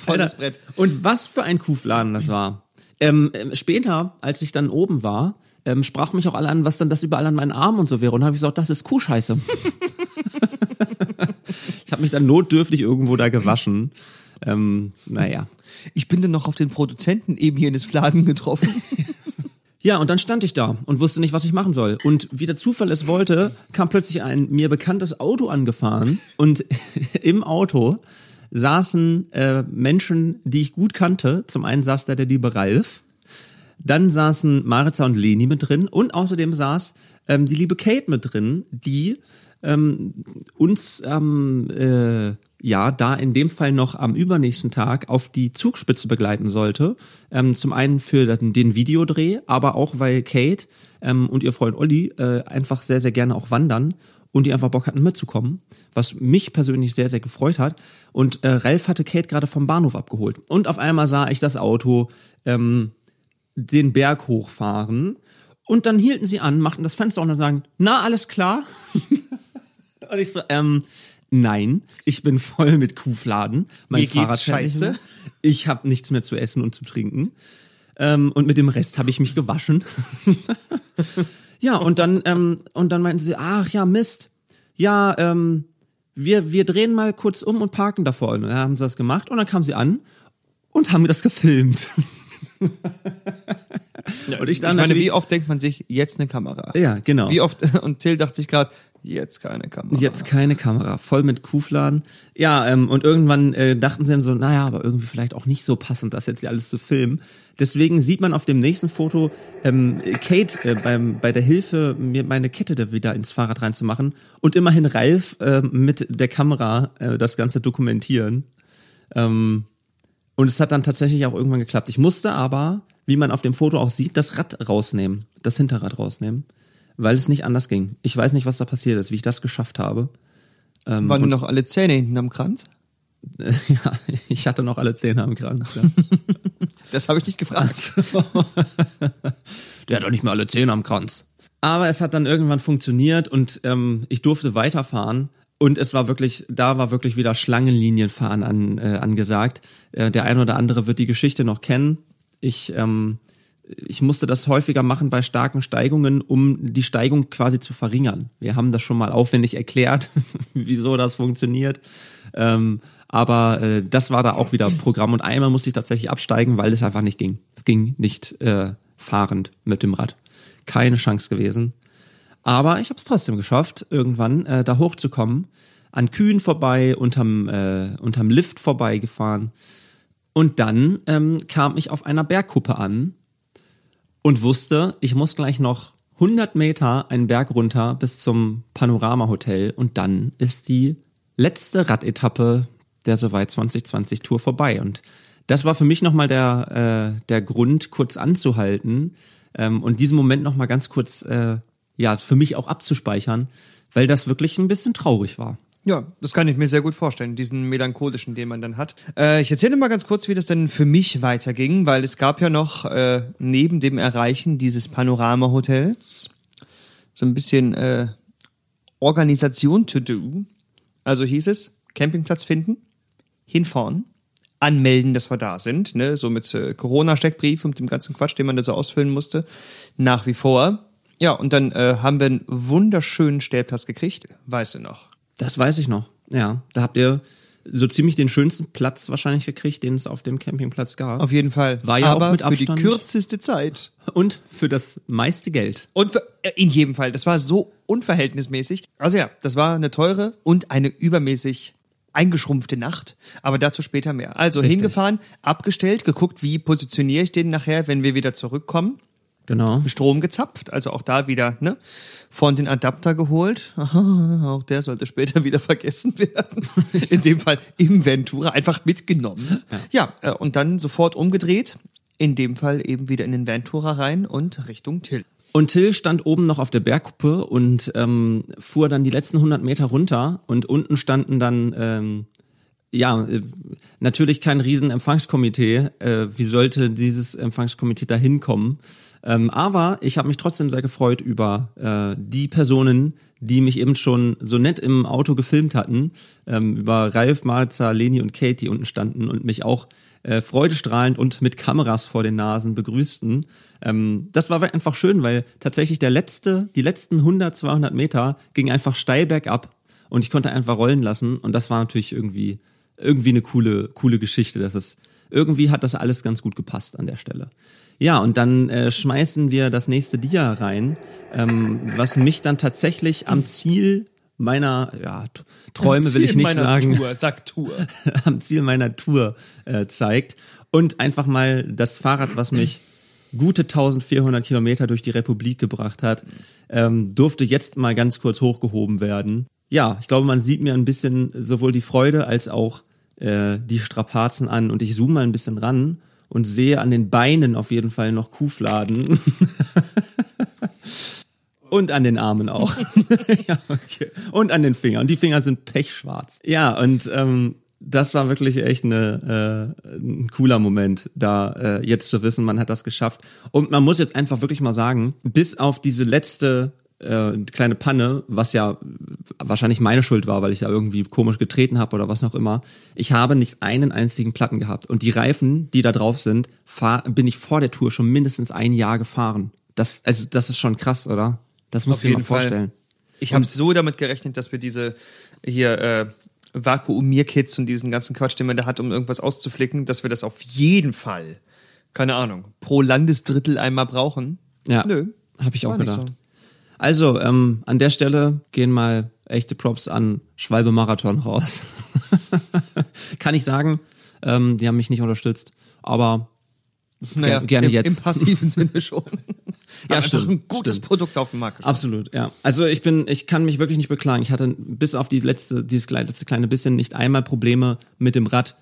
Volles Brett. Und was für ein Kuhfladen das war. Ähm, ähm, später, als ich dann oben war, ähm, sprach mich auch alle an, was dann das überall an meinen Armen und so wäre. Und habe ich gesagt, das ist Kuhscheiße. ich habe mich dann notdürftig irgendwo da gewaschen. Ähm, naja. Ich bin dann noch auf den Produzenten eben hier in des Fladen getroffen. Ja, und dann stand ich da und wusste nicht, was ich machen soll. Und wie der Zufall es wollte, kam plötzlich ein mir bekanntes Auto angefahren und im Auto saßen äh, Menschen, die ich gut kannte. Zum einen saß da der liebe Ralf, dann saßen Maritza und Leni mit drin und außerdem saß ähm, die liebe Kate mit drin, die ähm, uns ähm, äh, ja da in dem Fall noch am übernächsten Tag auf die Zugspitze begleiten sollte. Ähm, zum einen für den, Videodreh, aber auch weil Kate ähm, und ihr Freund Olli äh, einfach sehr, sehr gerne auch wandern und die einfach Bock hatten mitzukommen, was mich persönlich sehr, sehr gefreut hat. Und äh, Ralf hatte Kate gerade vom Bahnhof abgeholt. Und auf einmal sah ich das Auto ähm, den Berg hochfahren und dann hielten sie an, machten das Fenster und dann sagen, na, alles klar? und ich so, ähm, nein, ich bin voll mit Kuhfladen. Mein Mir Fahrrad scheiße. Ich habe nichts mehr zu essen und zu trinken. Ähm, und mit dem Rest habe ich mich gewaschen. ja, und dann, ähm, und dann meinten sie, ach ja, Mist. Ja, ähm, wir, wir drehen mal kurz um und parken davor. Und dann haben sie das gemacht und dann kamen sie an und haben mir das gefilmt. und ich Ich dann meine, natürlich, wie oft denkt man sich, jetzt eine Kamera? ja, genau. Wie oft, und Till dachte sich gerade, jetzt keine Kamera. Jetzt keine Kamera, voll mit Kuhfladen. Ja, ähm, und irgendwann äh, dachten sie dann so, naja, aber irgendwie vielleicht auch nicht so passend, das jetzt hier alles zu filmen. Deswegen sieht man auf dem nächsten Foto ähm, Kate äh, beim, bei der Hilfe, mir meine Kette da wieder ins Fahrrad reinzumachen und immerhin Ralf äh, mit der Kamera äh, das Ganze dokumentieren. Ähm, und es hat dann tatsächlich auch irgendwann geklappt. Ich musste aber, wie man auf dem Foto auch sieht, das Rad rausnehmen, das Hinterrad rausnehmen, weil es nicht anders ging. Ich weiß nicht, was da passiert ist, wie ich das geschafft habe. Ähm, Waren noch alle Zähne hinten am Kranz? ja, ich hatte noch alle Zähne am Kranz. Ja. das habe ich dich gefragt. Der hat doch nicht mehr alle Zähne am Kranz. Aber es hat dann irgendwann funktioniert und ähm, ich durfte weiterfahren. Und es war wirklich, da war wirklich wieder Schlangenlinienfahren an, äh, angesagt. Äh, der eine oder andere wird die Geschichte noch kennen. Ich, ähm, ich musste das häufiger machen bei starken Steigungen, um die Steigung quasi zu verringern. Wir haben das schon mal aufwendig erklärt, wieso das funktioniert. Ähm, aber äh, das war da auch wieder Programm. Und einmal musste ich tatsächlich absteigen, weil es einfach nicht ging. Es ging nicht äh, fahrend mit dem Rad. Keine Chance gewesen. Aber ich habe es trotzdem geschafft, irgendwann äh, da hochzukommen, an Kühen vorbei, unterm, äh, unterm Lift vorbeigefahren. Und dann ähm, kam ich auf einer Bergkuppe an und wusste, ich muss gleich noch 100 Meter einen Berg runter bis zum Panorama Hotel und dann ist die letzte Radetappe der Soweit 2020 Tour vorbei. Und das war für mich nochmal der, äh, der Grund, kurz anzuhalten ähm, und diesen Moment nochmal ganz kurz äh, ja, für mich auch abzuspeichern, weil das wirklich ein bisschen traurig war. Ja, das kann ich mir sehr gut vorstellen, diesen melancholischen, den man dann hat. Äh, ich erzähle mal ganz kurz, wie das denn für mich weiterging, weil es gab ja noch äh, neben dem Erreichen dieses Panorama-Hotels so ein bisschen äh, Organisation to do. Also hieß es, Campingplatz finden, hinfahren, anmelden, dass wir da sind, ne, so mit äh, Corona-Steckbrief und dem ganzen Quatsch, den man da so ausfüllen musste, nach wie vor. Ja, und dann äh, haben wir einen wunderschönen Stellplatz gekriegt, weißt du noch? Das weiß ich noch. Ja, da habt ihr so ziemlich den schönsten Platz wahrscheinlich gekriegt, den es auf dem Campingplatz gab. Auf jeden Fall. War ja Aber auch mit für die Abstand. kürzeste Zeit. Und für das meiste Geld. Und für, äh, in jedem Fall. Das war so unverhältnismäßig. Also ja, das war eine teure und eine übermäßig eingeschrumpfte Nacht. Aber dazu später mehr. Also Richtig. hingefahren, abgestellt, geguckt, wie positioniere ich den nachher, wenn wir wieder zurückkommen. Genau. Strom gezapft, also auch da wieder, ne? Von den Adapter geholt. Aha, auch der sollte später wieder vergessen werden. In dem Fall im Ventura einfach mitgenommen. Ja, ja äh, und dann sofort umgedreht. In dem Fall eben wieder in den Ventura rein und Richtung Till. Und Till stand oben noch auf der Bergkuppe und ähm, fuhr dann die letzten 100 Meter runter und unten standen dann ähm, ja, äh, natürlich kein riesen Empfangskomitee. Äh, wie sollte dieses Empfangskomitee da hinkommen? Ähm, aber ich habe mich trotzdem sehr gefreut über äh, die Personen, die mich eben schon so nett im Auto gefilmt hatten, ähm, über Ralf, Marza, Leni und Kate, die unten standen und mich auch äh, freudestrahlend und mit Kameras vor den Nasen begrüßten. Ähm, das war einfach schön, weil tatsächlich der letzte, die letzten 100, 200 Meter ging einfach steil bergab und ich konnte einfach rollen lassen und das war natürlich irgendwie irgendwie eine coole coole Geschichte. Das ist irgendwie hat das alles ganz gut gepasst an der Stelle. Ja, und dann äh, schmeißen wir das nächste Dia rein, ähm, was mich dann tatsächlich am Ziel meiner ja, Träume will ich nicht sagen, Tour, sag Tour. am Ziel meiner Tour äh, zeigt und einfach mal das Fahrrad, was mich gute 1400 Kilometer durch die Republik gebracht hat, ähm, durfte jetzt mal ganz kurz hochgehoben werden. Ja, ich glaube, man sieht mir ein bisschen sowohl die Freude als auch äh, die Strapazen an und ich zoome mal ein bisschen ran und sehe an den Beinen auf jeden Fall noch Kuhfladen. Und an den Armen auch. ja, okay. Und an den Fingern. Und die Finger sind pechschwarz. Ja, und ähm, das war wirklich echt eine, äh, ein cooler Moment, da äh, jetzt zu wissen, man hat das geschafft. Und man muss jetzt einfach wirklich mal sagen, bis auf diese letzte äh, kleine Panne, was ja wahrscheinlich meine Schuld war, weil ich da irgendwie komisch getreten habe oder was noch immer, ich habe nicht einen einzigen Platten gehabt. Und die Reifen, die da drauf sind, fahr, bin ich vor der Tour schon mindestens ein Jahr gefahren. Das, also das ist schon krass, oder? Das musst du dir mal jeden Fall. vorstellen. Ich habe so damit gerechnet, dass wir diese hier äh, Vakuumierkits und diesen ganzen Quatsch, den man da hat, um irgendwas auszuflicken, dass wir das auf jeden Fall, keine Ahnung, pro Landesdrittel einmal brauchen. Ja, Nö. habe ich auch gedacht. so. Also, ähm, an der Stelle gehen mal echte Props an Schwalbe Marathon raus. Kann ich sagen, ähm, die haben mich nicht unterstützt, aber Naja, gerne im, jetzt. Im passiven Sinne schon. Ja, Haben stimmt, ein gutes stimmt. Produkt auf dem Markt. gestellt. Absolut, ja. Also ich bin, ich kann mich wirklich nicht beklagen. Ich hatte bis auf die letzte, dieses letzte kleine bisschen nicht einmal Probleme mit dem Rad.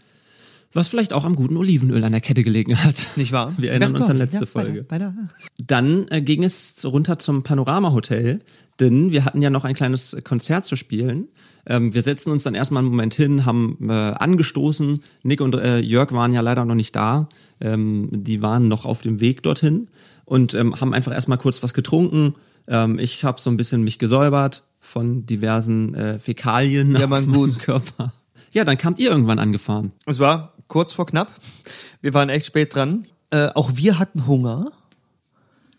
Was vielleicht auch am guten Olivenöl an der Kette gelegen hat. Nicht wahr? Wir erinnern uns Berthold, an letzte ja, Folge. Bei der, bei der. Dann äh, ging es runter zum Panorama Hotel, denn wir hatten ja noch ein kleines Konzert zu spielen. Ähm, wir setzen uns dann erstmal einen Moment hin, haben äh, angestoßen. Nick und äh, Jörg waren ja leider noch nicht da. Ähm, die waren noch auf dem Weg dorthin und ähm, haben einfach erstmal kurz was getrunken. Ähm, ich habe so ein bisschen mich gesäubert von diversen äh, Fäkalien Ja, auf meinem. Körper. Ja, dann kamt ihr irgendwann angefahren. Es war kurz vor knapp. Wir waren echt spät dran. Äh, auch wir hatten Hunger.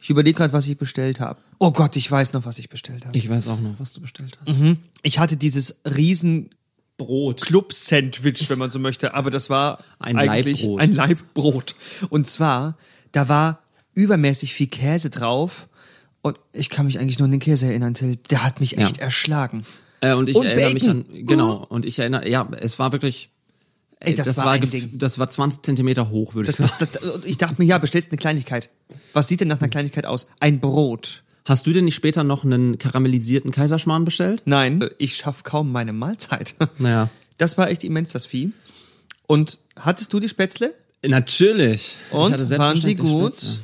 Ich überlege gerade, was ich bestellt habe. Oh Gott, ich weiß noch, was ich bestellt habe. Ich weiß auch noch, was du bestellt hast. Ich hatte dieses riesen Brot, Club-Sandwich, wenn man so möchte, aber das war Ein eigentlich Laibbrot. ein Leibbrot. Und zwar, da war übermäßig viel Käse drauf und ich kann mich eigentlich nur an den Käse erinnern, Till. Der hat mich echt Ja. erschlagen. Äh, und ich Und erinnere mich Bacon. an, genau, und ich erinnere, ja, es war wirklich, Ey, das war ein gef- Ding. das war 20 Zentimeter hoch, würde ich Das, sagen. das, das, ich dachte mir, ja, bestellst eine Kleinigkeit. Was sieht denn nach einer Kleinigkeit aus? Ein Brot. Hast du denn nicht später noch einen karamellisierten Kaiserschmarrn bestellt? Nein, ich schaff kaum meine Mahlzeit. Naja. Das war echt immens, das Vieh. Und hattest du die Spätzle? Natürlich. Ich Und? Waren sie gut? Spätzle.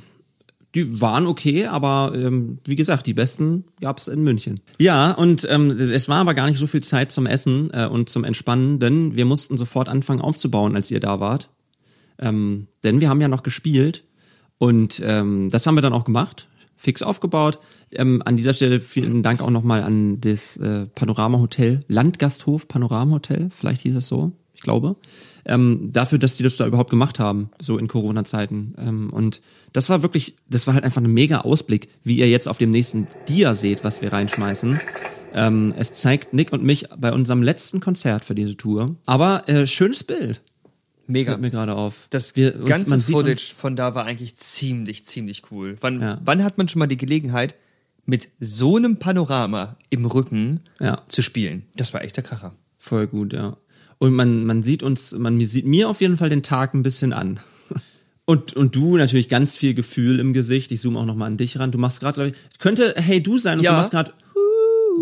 Die waren okay, aber ähm, wie gesagt, die besten gab's in München. Ja, und ähm, es war aber gar nicht so viel Zeit zum Essen äh, und zum Entspannen, denn wir mussten sofort anfangen aufzubauen, als ihr da wart. Ähm, denn wir haben ja noch gespielt und ähm, das haben wir dann auch gemacht, fix aufgebaut. Ähm, an dieser Stelle vielen Dank auch nochmal an das äh, Panorama Hotel, Landgasthof Panorama Hotel, vielleicht hieß es so, ich glaube, ähm, dafür, dass die das da überhaupt gemacht haben, so in Corona-Zeiten. Ähm, und das war wirklich, das war halt einfach ein mega Ausblick, wie ihr jetzt auf dem nächsten Dia seht, was wir reinschmeißen. Ähm, es zeigt Nick und mich bei unserem letzten Konzert für diese Tour. Aber äh, schönes Bild. Mega. Fällt mir gerade auf. Das Wir- uns- ganze Footage von da war eigentlich ziemlich, ziemlich cool. Wann, Ja. wann hat man schon mal die Gelegenheit, mit so einem Panorama im Rücken Ja. zu spielen? Das war echt der Kracher. Voll gut, ja. Und man, man sieht uns, man sieht mir auf jeden Fall den Tag ein bisschen an. Und, und du natürlich ganz viel Gefühl im Gesicht. Ich zoome auch nochmal an dich ran. Du machst gerade, glaube ich, könnte Hey Du sein und Ja. du machst gerade,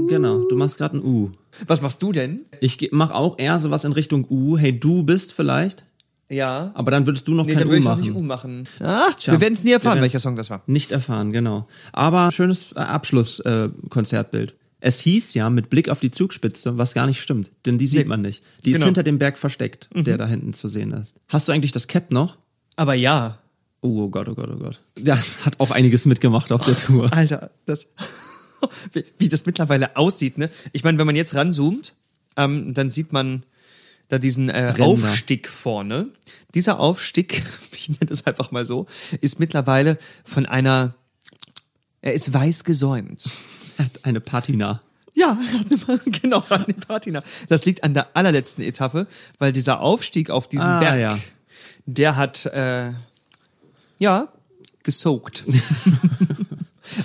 genau, du machst gerade ein U. Was machst du denn? Ich mach auch eher sowas in Richtung U. Hey Du bist vielleicht, Ja. aber dann würdest du noch nee, kein U machen. nicht U machen. Ah, Tja, wir werden es nie erfahren, welcher Song das war. Nicht erfahren, genau. Aber schönes äh, Abschluss-Konzertbild. Äh, Konzertbild. Es hieß ja mit Blick auf die Zugspitze, was gar nicht stimmt, denn die sieht Nee. man nicht. Die ist Genau. hinter dem Berg versteckt, der da hinten zu sehen ist. Hast du eigentlich das Cap noch? Aber ja. Oh, oh Gott, oh Gott, oh Gott. Ja, hat auch einiges mitgemacht auf der Tour. Alter, das, wie, das mittlerweile aussieht, ne? Ich meine, wenn man jetzt ranzoomt, ähm, dann sieht man da diesen äh. Aufstieg vorne. Dieser Aufstieg, ich nenne das einfach mal so, ist mittlerweile von einer, er ist weiß gesäumt. Hat eine Patina. Ja, genau, die Patina. Das liegt an der allerletzten Etappe, weil dieser Aufstieg auf diesen Ah, Berg, ja. der hat, äh, ja, gesoakt.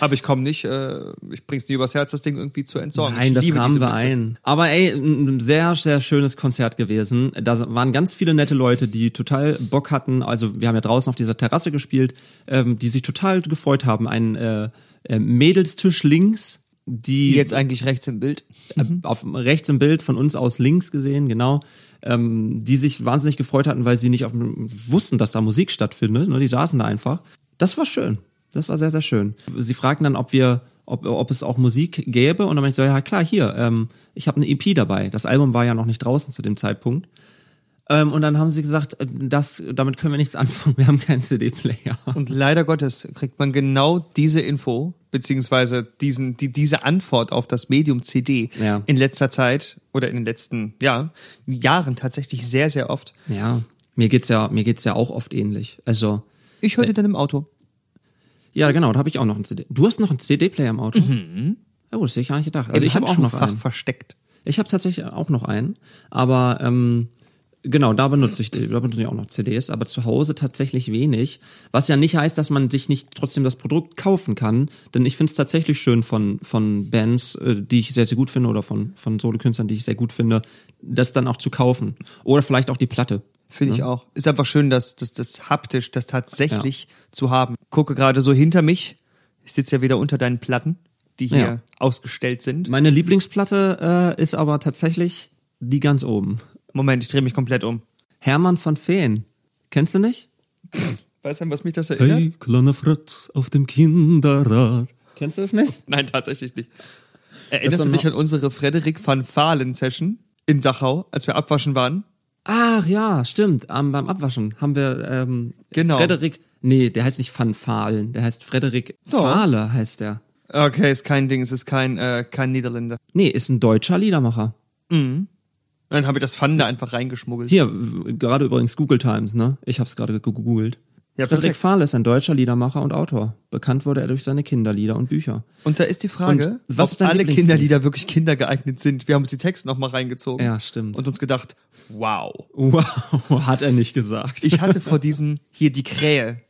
Aber ich komme nicht, äh, ich bring's nie übers Herz, das Ding irgendwie zu entsorgen. Nein, das rahmen wir ein. Aber ey, ein sehr, sehr schönes Konzert gewesen. Da waren ganz viele nette Leute, die total Bock hatten. Also wir haben ja draußen auf dieser Terrasse gespielt, ähm, die sich total gefreut haben. Ein äh, äh, Mädelstisch links, die Jetzt eigentlich rechts im Bild. äh, auf rechts im Bild von uns aus links gesehen, genau, ähm, die sich wahnsinnig gefreut hatten, weil sie nicht auf, wussten, dass da Musik stattfindet. Ne? Die saßen da einfach. Das war schön. Das war sehr, sehr schön. Sie fragten dann, ob wir, ob, ob es auch Musik gäbe. Und dann meinte ich so, ja klar, hier, ähm, ich habe eine EP dabei. Das Album war ja noch nicht draußen zu dem Zeitpunkt. Ähm, und dann haben sie gesagt, äh, das, damit können wir nichts anfangen. Wir haben keinen CD-Player. Und leider Gottes kriegt man genau diese Info, beziehungsweise diesen, die, diese Antwort auf das Medium CD Ja. in letzter Zeit oder in den letzten ja, Jahren tatsächlich sehr, sehr oft. Ja, mir geht's ja, mir geht's ja auch oft ähnlich. Also, Ich hörte dann im Auto. Ja, genau, da habe ich auch noch einen CD. Du hast noch einen CD-Player im Auto? Mhm. Oh, das hätte ich gar nicht gedacht. Also Im ich habe auch noch einen. versteckt. Ich habe tatsächlich auch noch einen, aber ähm, genau, da benutze ich, da benutze ich auch noch CDs, aber zu Hause tatsächlich wenig. Was ja nicht heißt, dass man sich nicht trotzdem das Produkt kaufen kann, denn ich finde es tatsächlich schön von von Bands, äh, die ich sehr sehr gut finde oder von von Solokünstlern, die ich sehr gut finde, das dann auch zu kaufen oder vielleicht auch die Platte. Finde ich auch. Ist einfach schön, dass das, das haptisch, das tatsächlich zu haben. Gucke gerade so hinter mich. Ich sitze ja wieder unter deinen Platten, die hier Ja. ausgestellt sind. Meine Lieblingsplatte äh, ist aber tatsächlich die ganz oben. Moment, ich drehe mich komplett um. Hermann von Feen. Kennst du nicht? Weißt du, was mich das erinnert? Hey, kleiner Fritz auf dem Kinderrad. Kennst du das nicht? Nein, tatsächlich nicht. Erinnerst du dich an unsere Frederik van Fahlen Session in Dachau, als wir abwaschen waren? Ach ja, stimmt. Ähm, beim Abwaschen haben wir ähm, Genau. Frederik. Nee, der heißt nicht Van Fahlen, der heißt Frederik Doch. Fahle heißt der. Okay, ist kein Ding, es ist kein, äh, kein Niederländer. Nee, ist ein deutscher Liedermacher. Dann habe ich das Fun da einfach reingeschmuggelt. Hier, gerade übrigens Google Times, ne? Ich hab's gerade gegoogelt. Ja, Frederik. Fahle ist ein deutscher Liedermacher und Autor. Bekannt wurde er durch seine Kinderlieder und Bücher. Und da ist die Frage, Und was ob alle? Kinderlieder wirklich kindergeeignet sind. Wir haben uns die Texte nochmal reingezogen. Ja, stimmt. Und uns gedacht, wow. Wow, hat er nicht gesagt. Ich hatte vor diesem, hier die Krähe.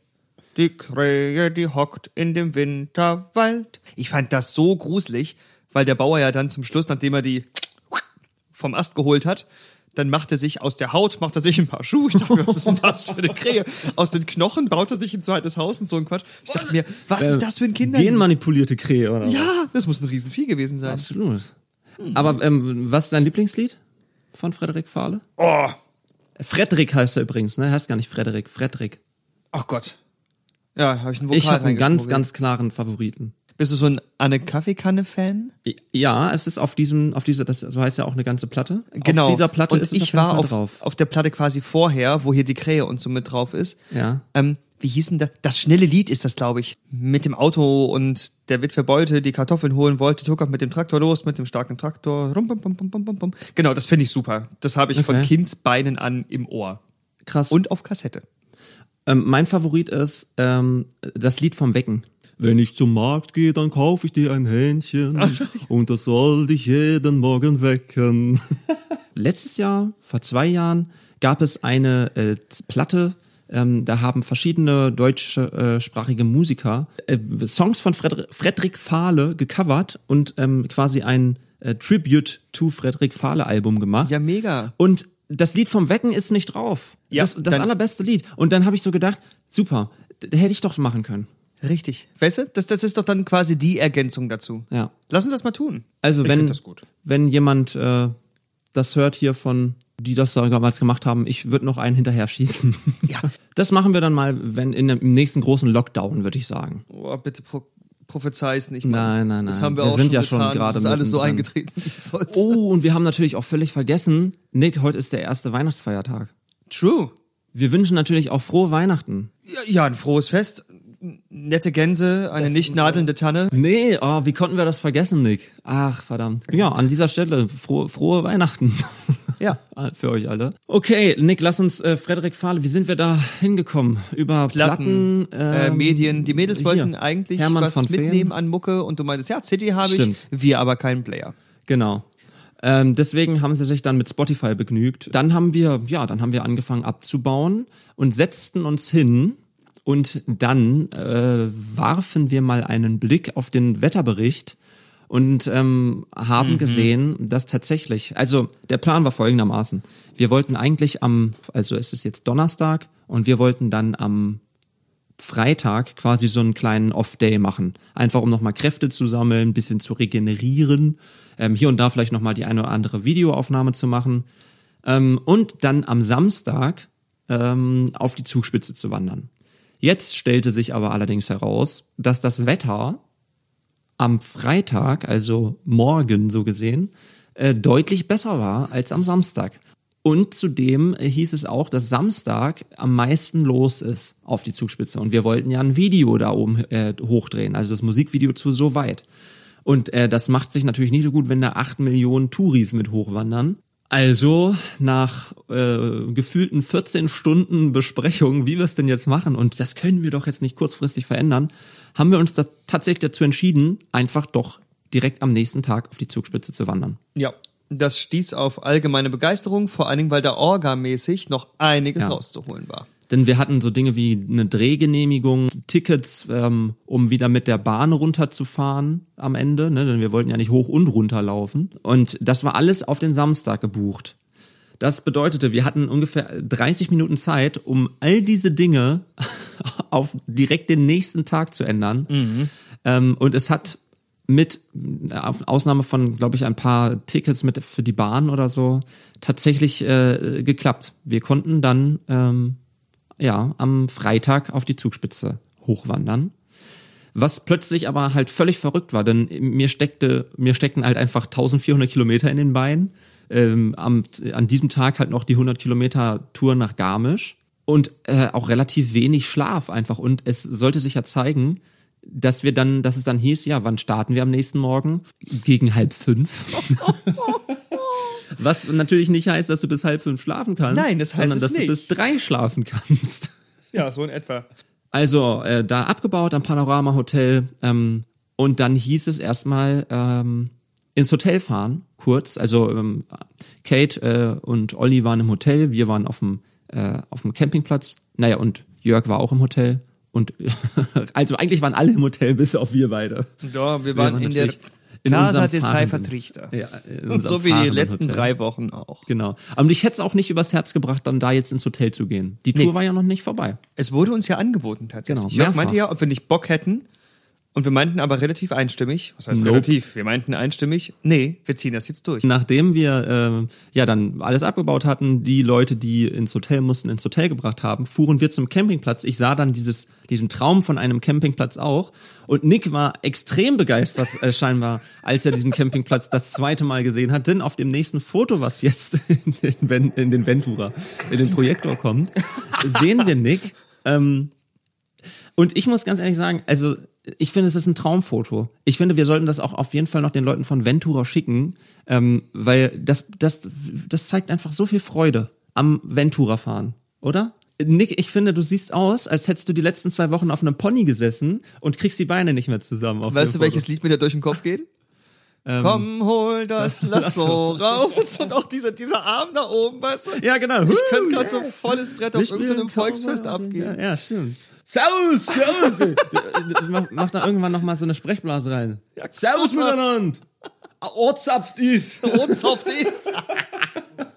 Die Krähe, die hockt in dem Winterwald. Ich fand das so gruselig, weil der Bauer ja dann zum Schluss, nachdem er die vom Ast geholt hat, dann macht er sich aus der Haut, macht er sich ein paar Schuhe. Ich dachte mir, was ist denn das für eine Krähe? Aus den Knochen baut er sich ein zweites Haus und so ein Quatsch. Ich dachte mir, was ist das für ein Kinder? Genmanipulierte Krähe, oder? was? Ja, das muss ein Riesenvieh gewesen sein. Absolut. Aber ähm, was ist dein Lieblingslied von Frederik Fahle? Oh, Frederik heißt er übrigens, ne? Er heißt gar nicht Frederik, Frederik. ach Gott. Ja, habe ich einen Vokal Ich habe einen ganz, ganz klaren Favoriten. Bist du so ein Anne-Kaffeekanne-Fan? Ja, es ist auf diesem, auf dieser, das so heißt ja auch eine ganze Platte. Genau. Auf dieser Platte und ist es ich auf jeden war auf, drauf. auf der Platte quasi vorher, wo hier die Krähe und so mit drauf ist. Ja. Ähm, wie hieß denn das? Das schnelle Lied ist das, glaube ich. Mit dem Auto und der Witwe Beute die Kartoffeln holen wollte, tuckert mit dem Traktor los, mit dem starken Traktor. Rum, bum, bum, bum, bum, bum. Genau, das finde ich super. Das habe ich von Okay. Kindsbeinen an im Ohr. Krass. Und auf Kassette. ähm, mein Favorit ist ähm, das Lied vom Wecken. Wenn ich zum Markt gehe, dann kaufe ich dir ein Hähnchen und das soll dich jeden Morgen wecken. Letztes Jahr, vor zwei Jahren, gab es eine äh, Platte, ähm, da haben verschiedene deutschsprachige Musiker äh, Songs von Fredri Fredrik Fahle gecovert und ähm, quasi ein äh, Tribute to Fredrik Fahle Album gemacht. Ja, mega. Und das Lied vom Wecken ist nicht drauf. Ja, das das allerbeste Lied. Und dann habe ich so gedacht, super, hätte ich doch machen können. Richtig. Weißt du, das, das ist doch dann quasi die Ergänzung dazu. Ja. Lass uns das mal tun. Also ich wenn, das wenn jemand äh, das hört hier von, die das da damals gemacht haben, ich würde noch einen hinterher schießen. Ja. Das machen wir dann mal, wenn in dem, im nächsten großen Lockdown, würde ich sagen. Oh, bitte pro prophezei es nicht. Nein, nein, Das nein. haben wir, Wir auch sind schon ja schon gerade Das ist alles so eingetreten, wie es soll. Oh, und wir haben natürlich auch völlig vergessen, Nick, heute ist der erste Weihnachtsfeiertag. True. Wir wünschen natürlich auch frohe Weihnachten. Ja, ja, ein frohes Fest. Nette Gänse, eine nicht nadelnde Tanne. Nee, oh, wie konnten wir das vergessen, Nick? Ach, verdammt. Ja, an dieser Stelle frohe, frohe Weihnachten. Ja. Für euch alle. Okay, Nick, lass uns äh, Frederik Fahle, wie sind wir da hingekommen? Über Platten, Platten, äh, ähm, Medien. Die Mädels hier. wollten eigentlich Hermann was mitnehmen an Mucke und du meintest, ja, City habe ich, wir aber keinen Player. Genau. Ähm, deswegen haben sie sich dann mit Spotify begnügt. Dann haben wir, ja, dann haben wir angefangen abzubauen und setzten uns hin und dann äh, warfen wir mal einen Blick auf den Wetterbericht und ähm, haben gesehen, dass tatsächlich, also der Plan war folgendermaßen. Wir wollten eigentlich am, also es ist jetzt Donnerstag und wir wollten dann am Freitag quasi so einen kleinen Off-Day machen. Einfach um nochmal Kräfte zu sammeln, ein bisschen zu regenerieren, ähm, hier und da vielleicht nochmal die eine oder andere Videoaufnahme zu machen ähm, und dann am Samstag ähm, auf die Zugspitze zu wandern. Jetzt stellte sich aber allerdings heraus, dass das Wetter am Freitag, also morgen so gesehen, äh, deutlich besser war als am Samstag. Und zudem hieß es auch, dass Samstag am meisten los ist auf die Zugspitze. Und wir wollten ja ein Video da oben äh, hochdrehen, also das Musikvideo zu so weit. Und äh, das macht sich natürlich nicht so gut, wenn da acht Millionen Touris mit hochwandern. Also nach äh, gefühlten 14 Stunden Besprechung, wie wir es denn jetzt machen, und das können wir doch jetzt nicht kurzfristig verändern, haben wir uns da tatsächlich dazu entschieden, einfach doch direkt am nächsten Tag auf die Zugspitze zu wandern. Ja. Das stieß auf allgemeine Begeisterung, vor allen Dingen, weil da orgamäßig noch einiges Ja. rauszuholen war. Denn wir hatten so Dinge wie eine Drehgenehmigung, Tickets, ähm, um wieder mit der Bahn runterzufahren am Ende, ne? denn wir wollten ja nicht hoch und runter laufen. Und das war alles auf den Samstag gebucht. Das bedeutete, wir hatten ungefähr 30 Minuten Zeit, um all diese Dinge auf direkt den nächsten Tag zu ändern. Ähm, und es hat mit Ausnahme von, glaube ich, ein paar Tickets mit für die Bahn oder so tatsächlich äh, geklappt. Wir konnten dann ähm, ja am Freitag auf die Zugspitze hochwandern. Was plötzlich aber halt völlig verrückt war, denn mir steckte, mir steckten halt einfach 1400 Kilometer in den Beinen. Ähm, am, an diesem Tag halt noch die 100 Kilometer Tour nach Garmisch und äh, auch relativ wenig Schlaf einfach. Und es sollte sich ja zeigen, dass wir dann, dass es dann hieß, ja, wann starten wir am nächsten Morgen? Gegen halb fünf. Was natürlich nicht heißt, dass du bis halb fünf schlafen kannst. Nein, das heißt sondern, dass nicht. du bis drei schlafen kannst. Ja, so in etwa. Also äh, da abgebaut am Panorama Hotel ähm, und dann hieß es erstmal ähm, ins Hotel fahren, kurz. Also ähm, Kate äh, und Olli waren im Hotel, wir waren auf dem äh, auf dem Campingplatz. Naja und Jörg war auch im Hotel und also eigentlich waren alle im Hotel, bis auf wir beide. Ja, wir waren waren in der in Casa des fahrenden- Seifert Richter. Ja, Und so wie die letzten Hotel. drei Wochen auch. Genau. Aber ich hätte es auch nicht übers Herz gebracht, dann da jetzt ins Hotel zu gehen. Die Tour Nee. war ja noch nicht vorbei. Es wurde uns ja angeboten tatsächlich. Genau, mehrfach. meinte ja, ob wir nicht Bock hätten. Und wir meinten aber relativ einstimmig. Was heißt Nope. relativ? Wir meinten einstimmig, nee, wir ziehen das jetzt durch. Nachdem wir äh, ja dann alles abgebaut hatten, die Leute, die ins Hotel mussten, ins Hotel gebracht haben, fuhren wir zum Campingplatz. Ich sah dann dieses, diesen Traum von einem Campingplatz auch. Und Nick war extrem begeistert äh, scheinbar, als er diesen Campingplatz das zweite Mal gesehen hat. Denn auf dem nächsten Foto, was jetzt in den, in den Ventura, in den Projektor kommt, sehen wir Nick. Ähm, und ich muss ganz ehrlich sagen, also ich finde, es ist ein Traumfoto. Ich finde, wir sollten das auch auf jeden Fall noch den Leuten von Ventura schicken, ähm, weil das, das, das zeigt einfach so viel Freude am Ventura fahren, oder? Nick, ich finde, du siehst aus, als hättest du die letzten zwei Wochen auf einem Pony gesessen und kriegst die Beine nicht mehr zusammen. Weißt du, welches. Lied mir da durch den Kopf geht? Ähm, Komm, hol das Lasso raus. Und auch dieser, dieser Arm da oben, weißt du? Ja, genau. Ich könnte gerade so volles Brett auf irgendeinem Volksfest abgehen. Ja, ja, stimmt. Servus, servus. ey. mach, mach da irgendwann noch mal so eine Sprechblase rein. Ja, servus super. miteinander. Ortsapft ist. Rundsoft ist.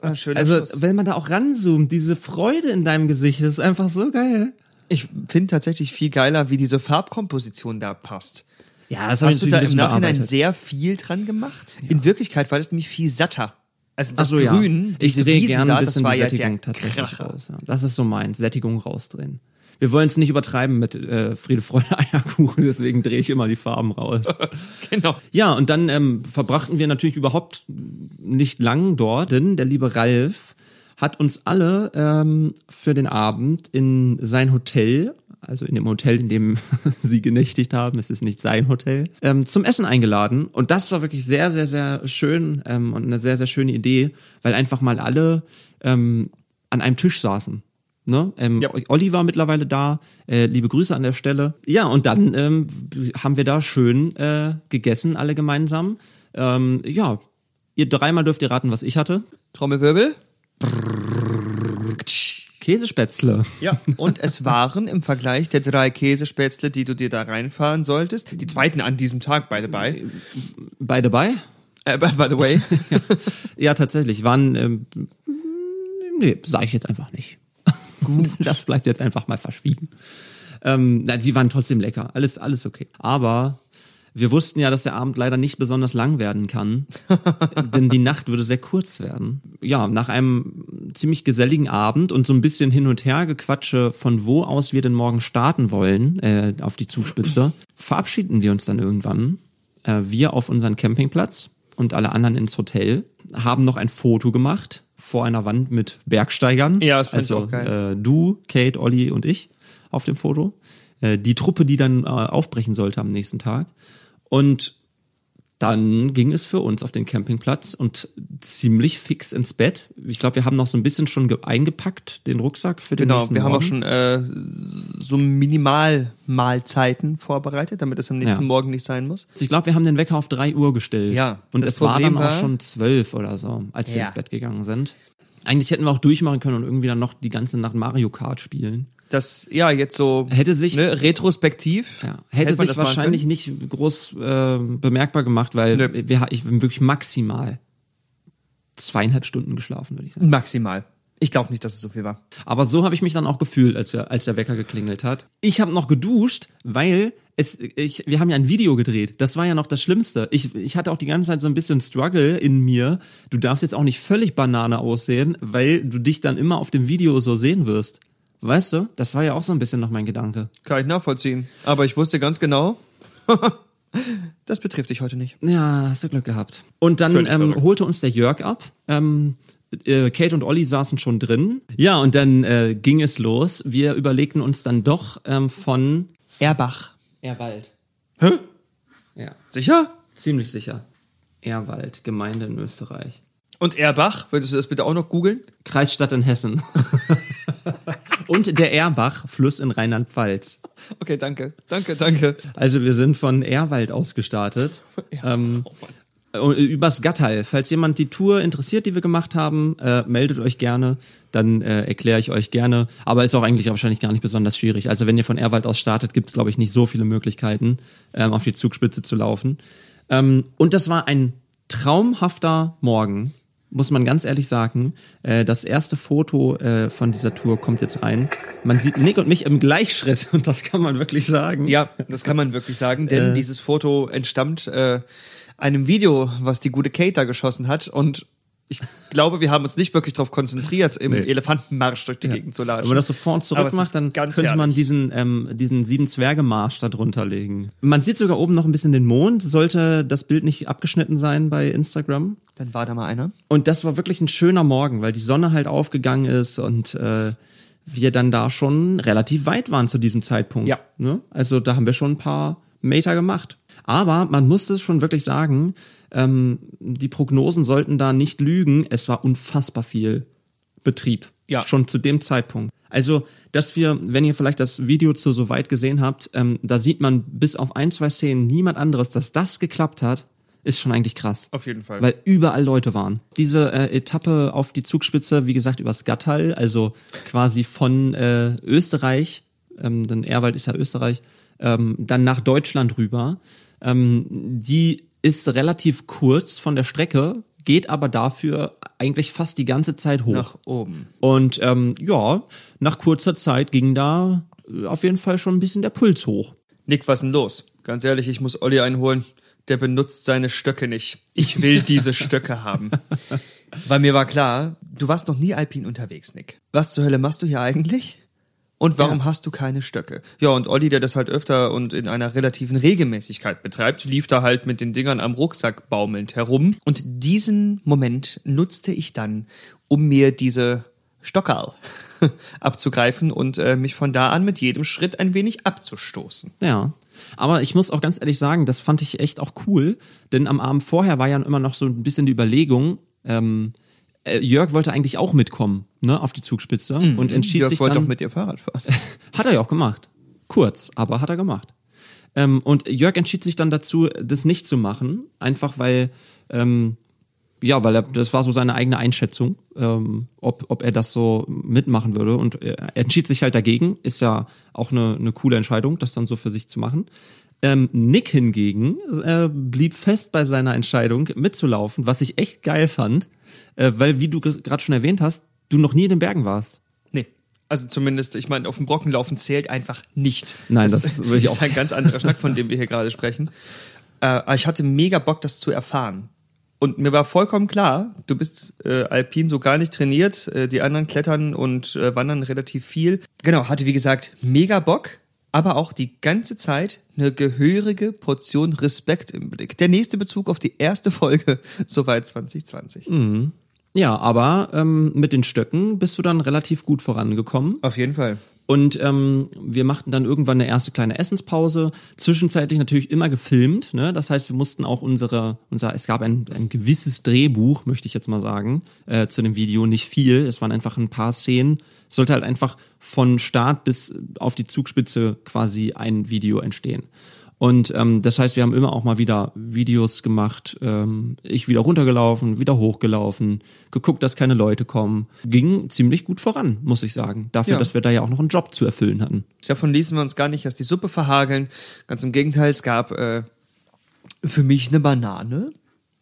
Ah, Also, Schluss. wenn man da auch ranzoomt, diese Freude in deinem Gesicht, das ist einfach so geil. Ich finde tatsächlich viel geiler, wie diese Farbkomposition da passt. Ja, das Hast du da im Nachhinein sehr viel dran gemacht? In Wirklichkeit war das nämlich viel satter. Also das ja. Grün, ich diese drehe Wiesen gerne da, ein das bisschen war die ja der Sättigung tatsächlich Kracher. raus. Ja. Das ist so meins, Sättigung rausdrehen. Wir wollen es nicht übertreiben mit äh, Friede, Freude, Eierkuchen, deswegen drehe ich immer die Farben raus. Genau. Ja, und dann ähm, verbrachten wir natürlich überhaupt nicht lang dort, denn der liebe Ralf hat uns alle ähm, für den Abend in sein Hotel, also in dem Hotel, in dem sie genächtigt haben, es ist nicht sein Hotel, ähm, zum Essen eingeladen. Und das war wirklich sehr, sehr, sehr schön ähm, und eine sehr, sehr schöne Idee, weil einfach mal alle ähm, an einem Tisch saßen. Ne? Ähm, Ja. Olli war mittlerweile da. Äh, liebe Grüße an der Stelle. Ja, und dann ähm, haben wir da schön äh, gegessen, alle gemeinsam. Ähm, ja, ihr dreimal dürft ihr raten, was ich hatte. Trommelwirbel. Käsespätzle. Ja. Und es waren im Vergleich der drei Käsespätzle, die du dir da reinfahren solltest, die zweiten an diesem Tag, by the by. Beide bei? Äh, by, by the way. Ja, tatsächlich. Waren, ähm, nee, sage ich jetzt einfach nicht. Gut. Das bleibt jetzt einfach mal verschwiegen. Ähm, na, die waren trotzdem lecker. Alles, alles okay. Aber wir wussten ja, dass der Abend leider nicht besonders lang werden kann, denn die Nacht würde sehr kurz werden. Ja, nach einem ziemlich geselligen Abend und so ein bisschen hin und her gequatsche, von wo aus wir denn morgen starten wollen, äh, auf die Zugspitze, verabschieden wir uns dann irgendwann. Äh, wir auf unseren Campingplatz und alle anderen ins Hotel, haben noch ein Foto gemacht vor einer Wand mit Bergsteigern. Ja, das fand ich also, auch geil. Äh, du, Kate, Olli und ich auf dem Foto. Äh, die Truppe, die dann äh, aufbrechen sollte am nächsten Tag. Und dann ging es für uns auf den Campingplatz und ziemlich fix ins Bett. Ich glaube, wir haben noch so ein bisschen schon ge- eingepackt, den Rucksack für den Genau, nächsten wir haben auch schon äh, so Minimalmahlzeiten vorbereitet, damit es am nächsten Ja. Morgen nicht sein muss. Ich glaube, wir haben den Wecker auf drei Uhr gestellt. Ja, Und es war dann auch schon zwölf oder so, als wir Ja. ins Bett gegangen sind. Eigentlich hätten wir auch durchmachen können und irgendwie dann noch die ganze Nacht Mario Kart spielen. Das, ja, jetzt so Hätte sich- ne, retrospektiv. Ja, hätte man sich wahrscheinlich nicht groß äh, bemerkbar gemacht, weil Nö. wir, ich bin wirklich maximal zweieinhalb Stunden geschlafen, würde ich sagen. Maximal. Ich glaube nicht, dass es so viel war. Aber so habe ich mich dann auch gefühlt, als, wir, als der Wecker geklingelt hat. Ich habe noch geduscht, weil es, ich, wir haben ja ein Video gedreht. Das war ja noch das Schlimmste. Ich, ich hatte auch die ganze Zeit so ein bisschen Struggle in mir. Du darfst jetzt auch nicht völlig Banane aussehen, weil du dich dann immer auf dem Video so sehen wirst. Weißt du? Das war ja auch so ein bisschen noch mein Gedanke. Kann ich nachvollziehen. Aber ich wusste ganz genau, das betrifft dich heute nicht. Ja, hast du Glück gehabt. Und dann ähm, holte uns der Jörg ab. Ähm, äh, Kate und Olli saßen schon drin. Ja, und dann äh, ging es los. Wir überlegten uns dann doch ähm, von Erbach. Erwald. Hä? Ja, Sicher? ziemlich sicher. Erwald, Gemeinde in Österreich. Und Erbach, würdest du das bitte auch noch googeln? Kreisstadt in Hessen. und der Erbach, Fluss in Rheinland-Pfalz. Okay, danke. Danke, danke. Also wir sind von Erwald aus gestartet. ähm, und übers Gattal. Falls jemand die Tour interessiert, die wir gemacht haben, äh, meldet euch gerne. Dann äh, erkläre ich euch gerne. Aber ist auch eigentlich wahrscheinlich gar nicht besonders schwierig. Also wenn ihr von Erwald aus startet, gibt es, glaube ich, nicht so viele Möglichkeiten, ähm, auf die Zugspitze zu laufen. Ähm, und das war ein traumhafter Morgen, muss man ganz ehrlich sagen. Äh, das erste Foto äh, von dieser Tour kommt jetzt rein. Man sieht Nick und mich im Gleichschritt und das kann man wirklich sagen. Ja, das kann man wirklich sagen, denn dieses Foto entstammt äh, einem Video, was die gute Kate da geschossen hat und ich glaube, wir haben uns nicht wirklich darauf konzentriert, im Elefantenmarsch durch die Gegend zu latschen. Wenn man das so vor und Aber zurück macht, dann könnte man herrlich. diesen, ähm, diesen sieben Zwerge Marsch da drunter legen. Man sieht sogar oben noch ein bisschen den Mond. Sollte das Bild nicht abgeschnitten sein bei Instagram. Dann war da mal einer. Und das war wirklich ein schöner Morgen, weil die Sonne halt aufgegangen ist und äh, wir dann da schon relativ weit waren zu diesem Zeitpunkt. Ja. Ne? Also da haben wir schon ein paar Meter gemacht. Aber man musste es schon wirklich sagen, ähm, die Prognosen sollten da nicht lügen. Es war unfassbar viel Betrieb. Ja. Schon zu dem Zeitpunkt. Also, dass wir, wenn ihr vielleicht das Video zu so weit gesehen habt, ähm, da sieht man bis auf ein, zwei Szenen niemand anderes, dass das geklappt hat, ist schon eigentlich krass. Auf jeden Fall. Weil überall Leute waren. Diese äh, Etappe auf die Zugspitze, wie gesagt, übers Gattal, also quasi von äh, Österreich, ähm, denn Erwald ist ja Österreich, ähm, dann nach Deutschland rüber. Ähm, die ist relativ kurz von der Strecke, geht aber dafür eigentlich fast die ganze Zeit hoch. Nach oben. Und ähm, ja, nach kurzer Zeit ging da äh, auf jeden Fall schon ein bisschen der Puls hoch. Nick, was denn los? Ganz ehrlich, ich muss Olli einholen. Der benutzt seine Stöcke nicht. Ich will diese Stöcke haben. Weil mir war klar, du warst noch nie alpin unterwegs, Nick. Was zur Hölle machst du hier eigentlich? Und warum hast du keine Stöcke? Ja, und Olli, der das halt öfter und in einer relativen Regelmäßigkeit betreibt, lief da halt mit den Dingern am Rucksack baumelnd herum. Und diesen Moment nutzte ich dann, um mir diese Stockerl abzugreifen und äh, mich von da an mit jedem Schritt ein wenig abzustoßen. Ja. Aber ich muss auch ganz ehrlich sagen, das fand ich echt auch cool, denn am Abend vorher war ja immer noch so ein bisschen die Überlegung, ähm, äh, Jörg wollte eigentlich auch mitkommen, ne, auf die Zugspitze und entschied Mhm. Jörg sich wollte dann. doch mit dir Fahrrad fahren. Hat er ja auch gemacht. Kurz, aber hat er gemacht. Ähm, und Jörg entschied sich dann dazu, das nicht zu machen, einfach weil, ähm, ja, weil er, das war so seine eigene Einschätzung, ähm, ob, ob er das so mitmachen würde. Und er entschied sich halt dagegen, ist ja auch eine, eine coole Entscheidung, das dann so für sich zu machen. Ähm, Nick hingegen äh, blieb fest bei seiner Entscheidung mitzulaufen, was ich echt geil fand, äh, weil, wie du gerade schon erwähnt hast, du noch nie in den Bergen warst. Nee. Also zumindest, ich meine, auf dem Brocken laufen zählt einfach nicht. Nein, das würde ich ist auch- ein ganz anderer Schnack, von dem wir hier gerade sprechen. Äh, aber ich hatte mega Bock, das zu erfahren. Und mir war vollkommen klar, du bist äh, alpin so gar nicht trainiert, äh, die anderen klettern und äh, wandern relativ viel. Genau, hatte wie gesagt mega Bock, aber auch die ganze Zeit eine gehörige Portion Respekt im Blick. Der nächste Bezug auf die erste Folge, soweit 2020. Ja, aber ähm, mit den Stöcken bist du dann relativ gut vorangekommen. Auf jeden Fall. Und ähm, wir machten dann irgendwann eine erste kleine Essenspause. Zwischenzeitlich natürlich immer gefilmt. Ne? Das heißt, wir mussten auch unsere, unser, es gab ein, ein gewisses Drehbuch, möchte ich jetzt mal sagen, äh, zu dem Video. Nicht viel. Es waren einfach ein paar Szenen. Es sollte halt einfach von Start bis auf die Zugspitze quasi ein Video entstehen. Und ähm, das heißt, wir haben immer auch mal wieder Videos gemacht, ähm, ich wieder runtergelaufen, wieder hochgelaufen, geguckt, dass keine Leute kommen. Ging ziemlich gut voran, muss ich sagen. Dafür, Ja. dass wir da ja auch noch einen Job zu erfüllen hatten. Davon ließen wir uns gar nicht erst die Suppe verhageln. Ganz im Gegenteil, es gab äh, für mich eine Banane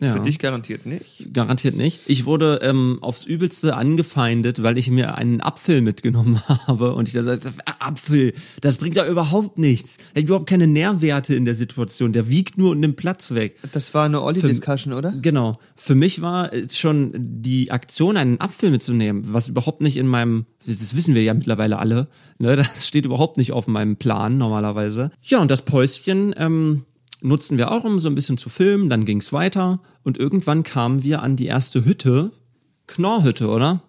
Ja. Für dich garantiert nicht. Garantiert nicht. Ich wurde ähm, aufs Übelste angefeindet, weil ich mir einen Apfel mitgenommen habe und ich da sagte, Apfel, das bringt da überhaupt nichts. Der hat überhaupt keine Nährwerte in der Situation. Der wiegt nur und nimmt Platz weg. Das war eine Olli-Discussion, oder? Genau. Für mich war äh, schon die Aktion, einen Apfel mitzunehmen, was überhaupt nicht in meinem, das wissen wir ja mittlerweile alle, ne, das steht überhaupt nicht auf meinem Plan normalerweise. Ja, und das Päuschen ähm, nutzten wir auch, um so ein bisschen zu filmen, dann ging's weiter und irgendwann kamen wir an die erste Hütte, Knorrhütte, oder?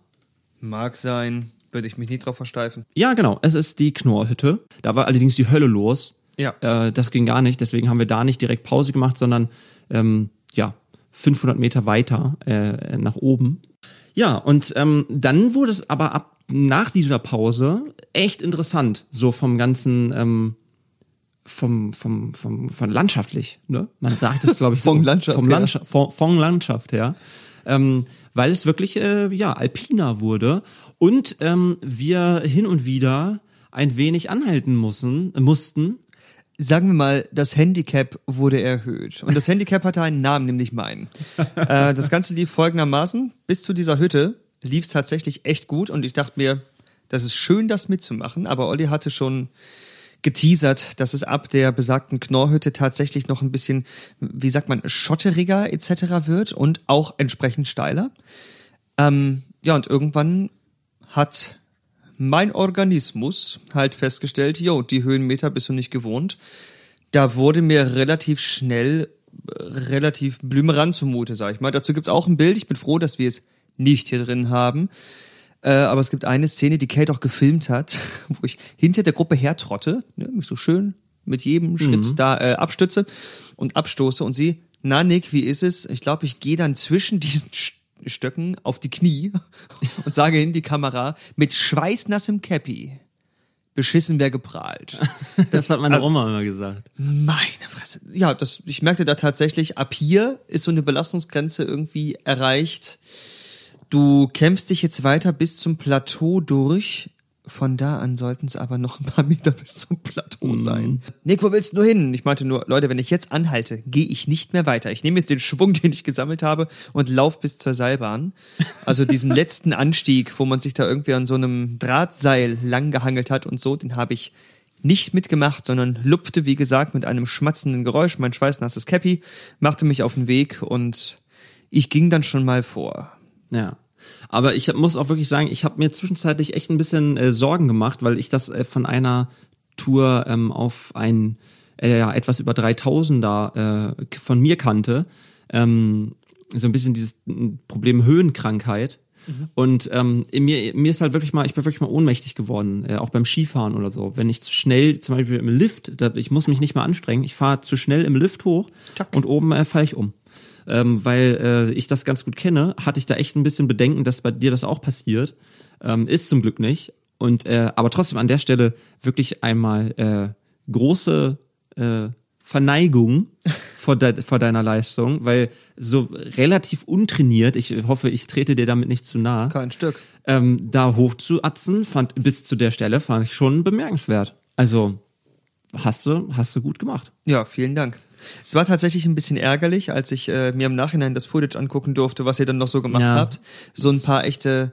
Mag sein. Würde ich mich nie drauf versteifen. Ja, genau, es ist die Knorrhütte. Da war allerdings die Hölle los. Ja. Äh, das ging gar nicht, deswegen haben wir da nicht direkt Pause gemacht, sondern ähm, ja, 500 Meter weiter äh, nach oben. Ja, und ähm, dann wurde es aber ab nach dieser Pause echt interessant, so vom ganzen ähm, vom, vom, vom, von landschaftlich, ne? Man sagt es, glaube ich, so. Von Landschaft vom her. Landschaft, von, von Landschaft her. Ähm, weil es wirklich, äh, ja, alpiner wurde und ähm, wir hin und wieder ein wenig anhalten mussten, mussten. Sagen wir mal, das Handicap wurde erhöht. Und das Handicap hatte einen Namen, nämlich meinen. äh, das Ganze lief folgendermaßen. Bis zu dieser Hütte lief es tatsächlich echt gut und ich dachte mir, das ist schön, das mitzumachen, aber Olli hatte schon geteasert, dass es ab der besagten Knorrhütte tatsächlich noch ein bisschen, wie sagt man, schotteriger etc. wird und auch entsprechend steiler. Ähm, ja, und irgendwann hat mein Organismus halt festgestellt, jo, die Höhenmeter bist du nicht gewohnt. Da wurde mir relativ schnell äh, relativ blümerant zumute, sag ich mal. Dazu gibt's auch ein Bild. Ich bin froh, dass wir es nicht hier drin haben. Äh, aber es gibt eine Szene, die Kate auch gefilmt hat, wo ich hinter der Gruppe hertrotte, ne, mich so schön mit jedem Schritt da äh, abstütze und abstoße und sie, na Nick, wie ist es? Ich glaube, ich gehe dann zwischen diesen St- Stöcken auf die Knie und sage in die Kamera mit schweißnassem Cappy. Beschissen wer geprahlt. Das hat meine also- Oma immer gesagt. Meine Fresse. Ja, das, ich merkte da tatsächlich, ab hier ist so eine Belastungsgrenze irgendwie erreicht. Du kämpfst dich jetzt weiter bis zum Plateau durch. Von da an sollten es aber noch ein paar Meter bis zum Plateau sein. Nick, wo willst du nur hin? Ich meinte nur, Leute, wenn ich jetzt anhalte, gehe ich nicht mehr weiter. Ich nehme jetzt den Schwung, den ich gesammelt habe und lauf bis zur Seilbahn. Also diesen letzten Anstieg, wo man sich da irgendwie an so einem Drahtseil lang gehangelt hat und so, den habe ich nicht mitgemacht, sondern lupfte, wie gesagt, mit einem schmatzenden Geräusch mein schweißnasses Cappy, machte mich auf den Weg und ich ging dann schon mal vor. Ja. Aber ich muss auch wirklich sagen, ich habe mir zwischenzeitlich echt ein bisschen äh, Sorgen gemacht, weil ich das äh, von einer Tour ähm, auf ein äh, ja, etwas über 3000er äh, von mir kannte. Ähm, so ein bisschen dieses Problem Höhenkrankheit. Und ähm, mir, mir ist halt wirklich mal, ich bin wirklich mal ohnmächtig geworden, äh, auch beim Skifahren oder so. Wenn ich zu schnell, zum Beispiel im Lift, da, ich muss mich nicht mehr anstrengen, ich fahre zu schnell im Lift hoch und oben äh, falle ich um ähm, weil äh, ich das ganz gut kenne, hatte ich da echt ein bisschen Bedenken, dass bei dir das auch passiert. Ähm, ist zum Glück nicht. Und äh, aber trotzdem an der Stelle wirklich einmal äh, große äh, Verneigung vor, de vor deiner Leistung, weil so relativ untrainiert, ich hoffe, ich trete dir damit nicht zu nah, Kein Stück. ähm, da hochzuatzen, fand bis zu der Stelle fand ich schon bemerkenswert. Also hast du, hast du gut gemacht. Ja, vielen Dank. Es war tatsächlich ein bisschen ärgerlich, als ich äh, mir im Nachhinein das Footage angucken durfte, was ihr dann noch so gemacht Ja. habt. So ein paar echte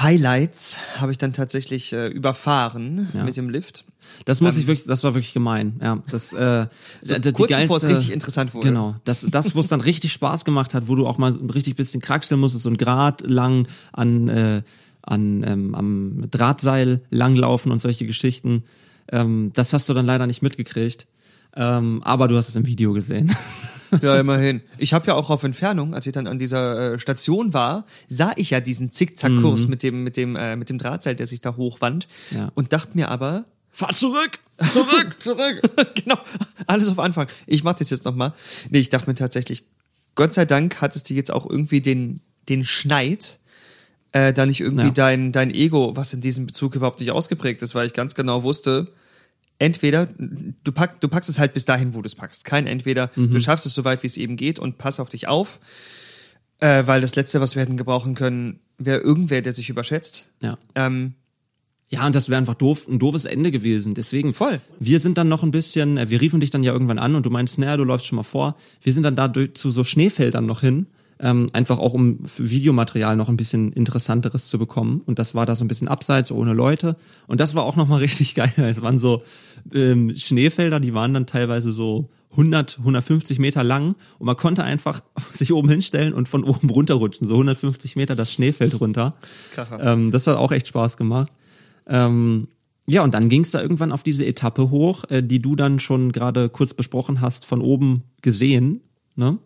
Highlights habe ich dann tatsächlich äh, überfahren Ja. mit dem Lift. Das muss ich wirklich, das war wirklich gemein. Ja, das äh, So die kurz bevor es geilste- richtig interessant wurde. Genau, das, das, wo es dann richtig Spaß gemacht hat, wo du auch mal richtig bisschen kraxeln musstest, so ein Grad lang an äh, an ähm, am Drahtseil langlaufen und solche Geschichten. Ähm, das hast du dann leider nicht mitgekriegt. Ähm, aber du hast es im Video gesehen. Ja, immerhin. Ich habe ja auch auf Entfernung, als ich dann an dieser äh, Station war, sah ich ja diesen Zickzackkurs mit dem mit dem äh, mit dem Drahtseil, der sich da hochwand Ja. und dachte mir aber, Fahr zurück, zurück, zurück. genau, alles auf Anfang. Ich mach das jetzt nochmal. Nee, ich dachte mir tatsächlich, Gott sei Dank hattest du jetzt auch irgendwie den, den Schneid, äh, da nicht irgendwie Ja. dein, dein Ego, was in diesem Bezug überhaupt nicht ausgeprägt ist, weil ich ganz genau wusste, entweder du, pack, du packst es halt bis dahin, wo du es packst. Kein entweder, Mhm. du schaffst es so weit, wie es eben geht und pass auf dich auf. Äh, weil das Letzte, was wir hätten gebrauchen können, wäre irgendwer, der sich überschätzt. Ja. Ähm, Ja, und das wäre einfach doof, ein doofes Ende gewesen. Deswegen, Voll. wir sind dann noch ein bisschen, äh, wir riefen dich dann ja irgendwann an und du meinst, naja, du läufst schon mal vor. Wir sind dann da zu so Schneefeldern noch hin, ähm, einfach auch um für Videomaterial noch ein bisschen interessanteres zu bekommen. Und das war da so ein bisschen abseits, ohne Leute. Und das war auch nochmal richtig geil. Es waren so ähm, Schneefelder, die waren dann teilweise so 100, 150 Meter lang und man konnte einfach sich oben hinstellen und von oben runterrutschen, so 150 Meter das Schneefeld runter. Ähm, das hat auch echt Spaß gemacht. Ähm, ja, und dann ging es da irgendwann auf diese Etappe hoch, äh, die du dann schon gerade kurz besprochen hast, von oben gesehen. Ne?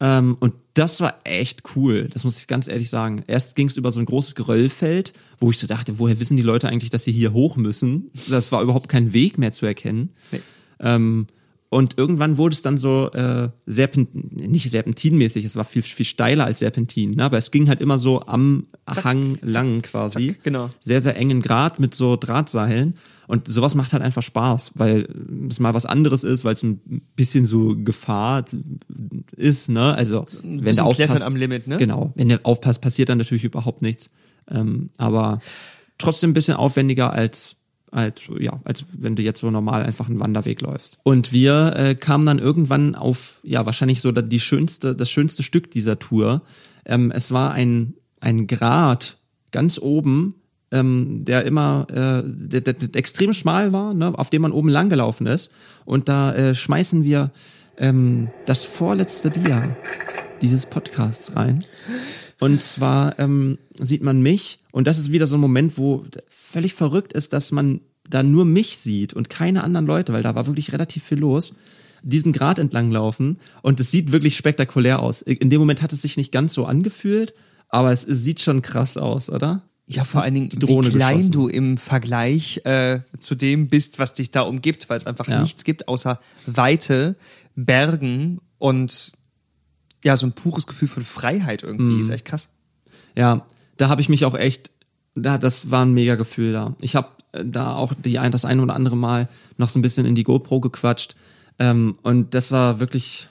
Ähm, und das war echt cool, das muss ich ganz ehrlich sagen. Erst ging es über so ein großes Geröllfeld, wo ich so dachte, woher wissen die Leute eigentlich, dass sie hier hoch müssen? Das war überhaupt kein Weg mehr zu erkennen. Nee. Ähm, und irgendwann wurde es dann so äh, Serpent nicht serpentinmäßig, es war viel viel steiler als Serpentin, ne? aber es ging halt immer so am Hang lang quasi, zack, genau. sehr sehr engen Grad mit so Drahtseilen und sowas macht halt einfach Spaß, weil es mal was anderes ist, weil es ein bisschen so Gefahr ist, ne? Also wenn du aufpasst, am Limit, ne? Genau, wenn du aufpasst, passiert dann natürlich überhaupt nichts, ähm, aber trotzdem ein bisschen aufwendiger als als ja, als wenn du jetzt so normal einfach einen Wanderweg läufst. Und wir äh, kamen dann irgendwann auf ja wahrscheinlich so die schönste das schönste Stück dieser Tour. Ähm, es war ein ein Grat ganz oben, ähm, der immer äh, der, der, der extrem schmal war, ne, auf dem man oben lang gelaufen ist. Und da äh, schmeißen wir ähm, das vorletzte Dia dieses Podcasts rein. Und zwar ähm, sieht man mich, und das ist wieder so ein Moment, wo völlig verrückt ist, dass man da nur mich sieht und keine anderen Leute, weil da war wirklich relativ viel los, diesen Grat entlang laufen und es sieht wirklich spektakulär aus. In dem Moment hat es sich nicht ganz so angefühlt, aber es, es sieht schon krass aus, oder? Ja, vor allen Dingen, Drohne wie klein geschossen. du im Vergleich äh, zu dem bist, was dich da umgibt, weil es einfach Ja. nichts gibt außer Weite, Bergen und ja, so ein pures Gefühl von Freiheit irgendwie. Mhm. Ist echt krass. Ja, da habe ich mich auch echt, da, das war ein mega Gefühl da. Ich habe da auch die ein, das eine oder andere Mal noch so ein bisschen in die GoPro gequatscht. Ähm, und das war wirklich,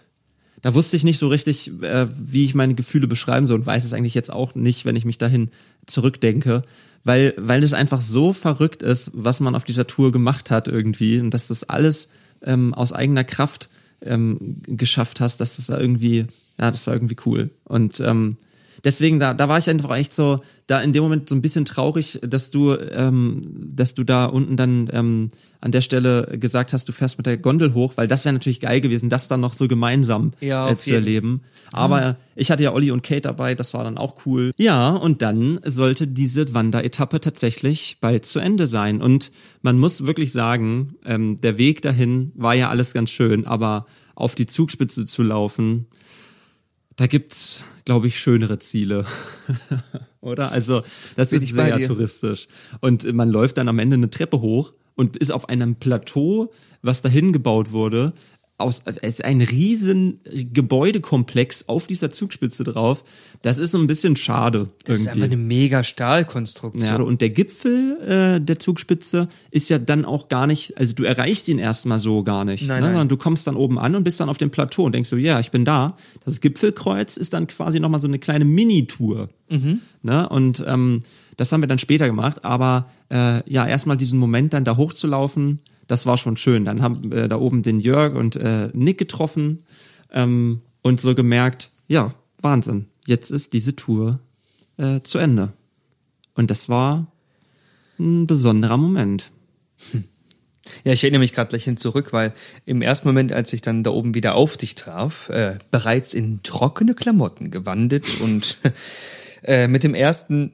da wusste ich nicht so richtig, äh, wie ich meine Gefühle beschreiben soll und weiß es eigentlich jetzt auch nicht, wenn ich mich dahin zurückdenke, weil weil es einfach so verrückt ist, was man auf dieser Tour gemacht hat irgendwie und dass das alles ähm, aus eigener Kraft ähm, geschafft hast, dass das da irgendwie, ja, das war irgendwie cool. Und ähm, deswegen da, da war ich einfach echt so, da in dem Moment so ein bisschen traurig, dass du, ähm, dass du da unten dann ähm, an der Stelle gesagt hast, du fährst mit der Gondel hoch, weil das wäre natürlich geil gewesen, das dann noch so gemeinsam Ja, äh, zu erleben. Aber ich hatte ja Olli und Kate dabei, das war dann auch cool. Ja, und dann sollte diese Wanderetappe tatsächlich bald zu Ende sein. Und man muss wirklich sagen, ähm, der Weg dahin war ja alles ganz schön, aber auf die Zugspitze zu laufen, da gibt's, glaube ich, schönere Ziele. Oder? Also, das Bin ist sehr touristisch. Und man läuft dann am Ende eine Treppe hoch und ist auf einem Plateau, was dahin gebaut wurde, aus, es ist ein riesen Gebäudekomplex auf dieser Zugspitze drauf. Das ist so ein bisschen schade. Das ist irgendwie. einfach eine mega Stahlkonstruktion. Ja, und der Gipfel äh, der Zugspitze ist ja dann auch gar nicht, also du erreichst ihn erstmal so gar nicht, Nein, ne? nein. sondern du kommst dann oben an und bist dann auf dem Plateau und denkst so, ja, ich bin da. Das Gipfelkreuz ist dann quasi nochmal so eine kleine Mini-Tour. Ne? Und ähm, das haben wir dann später gemacht, aber äh, ja, erstmal diesen Moment dann da hochzulaufen, das war schon schön. Dann haben wir da oben den Jörg und äh, Nick getroffen ähm, und so gemerkt, ja, Wahnsinn, jetzt ist diese Tour äh, zu Ende. Und das war ein besonderer Moment. Ja, ich erinnere mich gerade gleich hin zurück, weil im ersten Moment, als ich dann da oben wieder auf dich traf, äh, bereits in trockene Klamotten gewandet und äh, mit dem ersten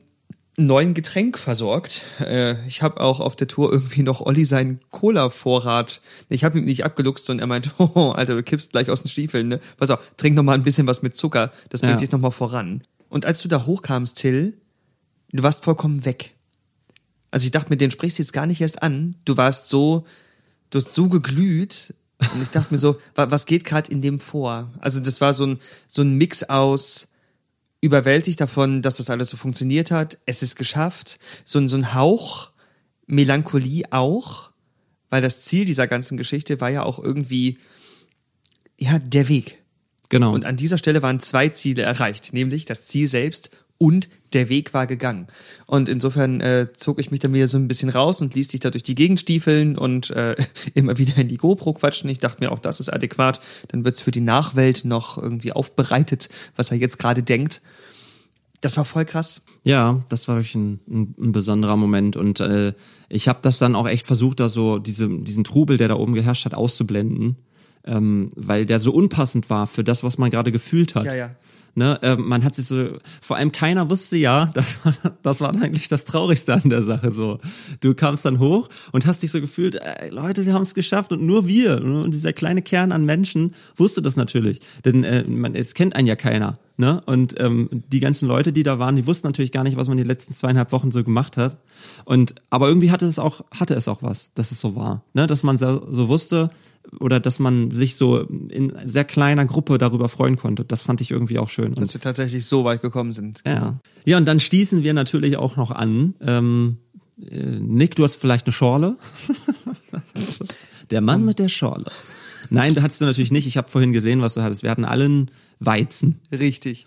neuen Getränk versorgt. Äh, ich habe auch auf der Tour irgendwie noch Olli seinen Cola-Vorrat. Ich habe ihm nicht abgeluchst und er meinte, oh, Alter, du kippst gleich aus den Stiefeln. Ne? Pass auf, trink noch mal ein bisschen was mit Zucker. Das bringt Ja. dich noch mal voran. Und als du da hochkamst, Till, du warst vollkommen weg. Also ich dachte mir, den sprichst du jetzt gar nicht erst an. Du warst so, du hast so geglüht. Und ich dachte mir so, wa- was geht gerade in dem vor? Also das war so ein, so ein Mix aus überwältigt davon, dass das alles so funktioniert hat. Es ist geschafft. So ein, so ein Hauch Melancholie auch, weil das Ziel dieser ganzen Geschichte war ja auch irgendwie, ja, der Weg. Genau. Und an dieser Stelle waren zwei Ziele erreicht, nämlich das Ziel selbst und der Weg war gegangen. Und insofern äh, zog ich mich dann wieder so ein bisschen raus und ließ dich da durch die Gegend stiefeln und äh, immer wieder in die GoPro quatschen. Ich dachte mir, auch das ist adäquat. Dann wird's für die Nachwelt noch irgendwie aufbereitet, was er jetzt gerade denkt. Das war voll krass. Ja, das war wirklich ein, ein, ein besonderer Moment und äh, ich habe das dann auch echt versucht, da so diese, diesen Trubel, der da oben geherrscht hat, auszublenden, ähm, weil der so unpassend war für das, was man gerade gefühlt hat. Ja, ja. Ne, äh, man hat sich so, vor allem keiner wusste ja, das war, das war eigentlich das Traurigste an der Sache. So, du kamst dann hoch und hast dich so gefühlt, ey, Leute, wir haben es geschafft und nur wir und dieser kleine Kern an Menschen wusste das natürlich, denn äh, man, es kennt einen ja keiner. Ne? Und ähm, die ganzen Leute, die da waren, die wussten natürlich gar nicht, was man die letzten zweieinhalb Wochen so gemacht hat. Und aber irgendwie hatte es auch hatte es auch was, dass es so war, ne? dass man so, so wusste oder dass man sich so in sehr kleiner Gruppe darüber freuen konnte. Das fand ich irgendwie auch schön. Und, Dass wir tatsächlich so weit gekommen sind. ja, ja und dann stießen wir natürlich auch noch an. Ähm, äh, Nick, du hast vielleicht eine Schorle. der Mann mit der Schorle. Nein, da hattest du natürlich nicht. Ich habe vorhin gesehen, was du hattest. Wir hatten allen Weizen. Richtig.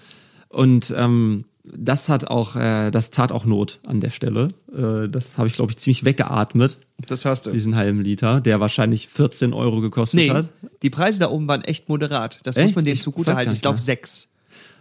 Und ähm, das hat auch, äh, das tat auch Not an der Stelle. Äh, das habe ich, glaube ich, ziemlich weggeatmet, Das hast du. diesen halben Liter, der wahrscheinlich 14 Euro gekostet Nee, hat. die Preise da oben waren echt moderat. Das Echt? muss man denen zugute halten. Ich glaube sechs.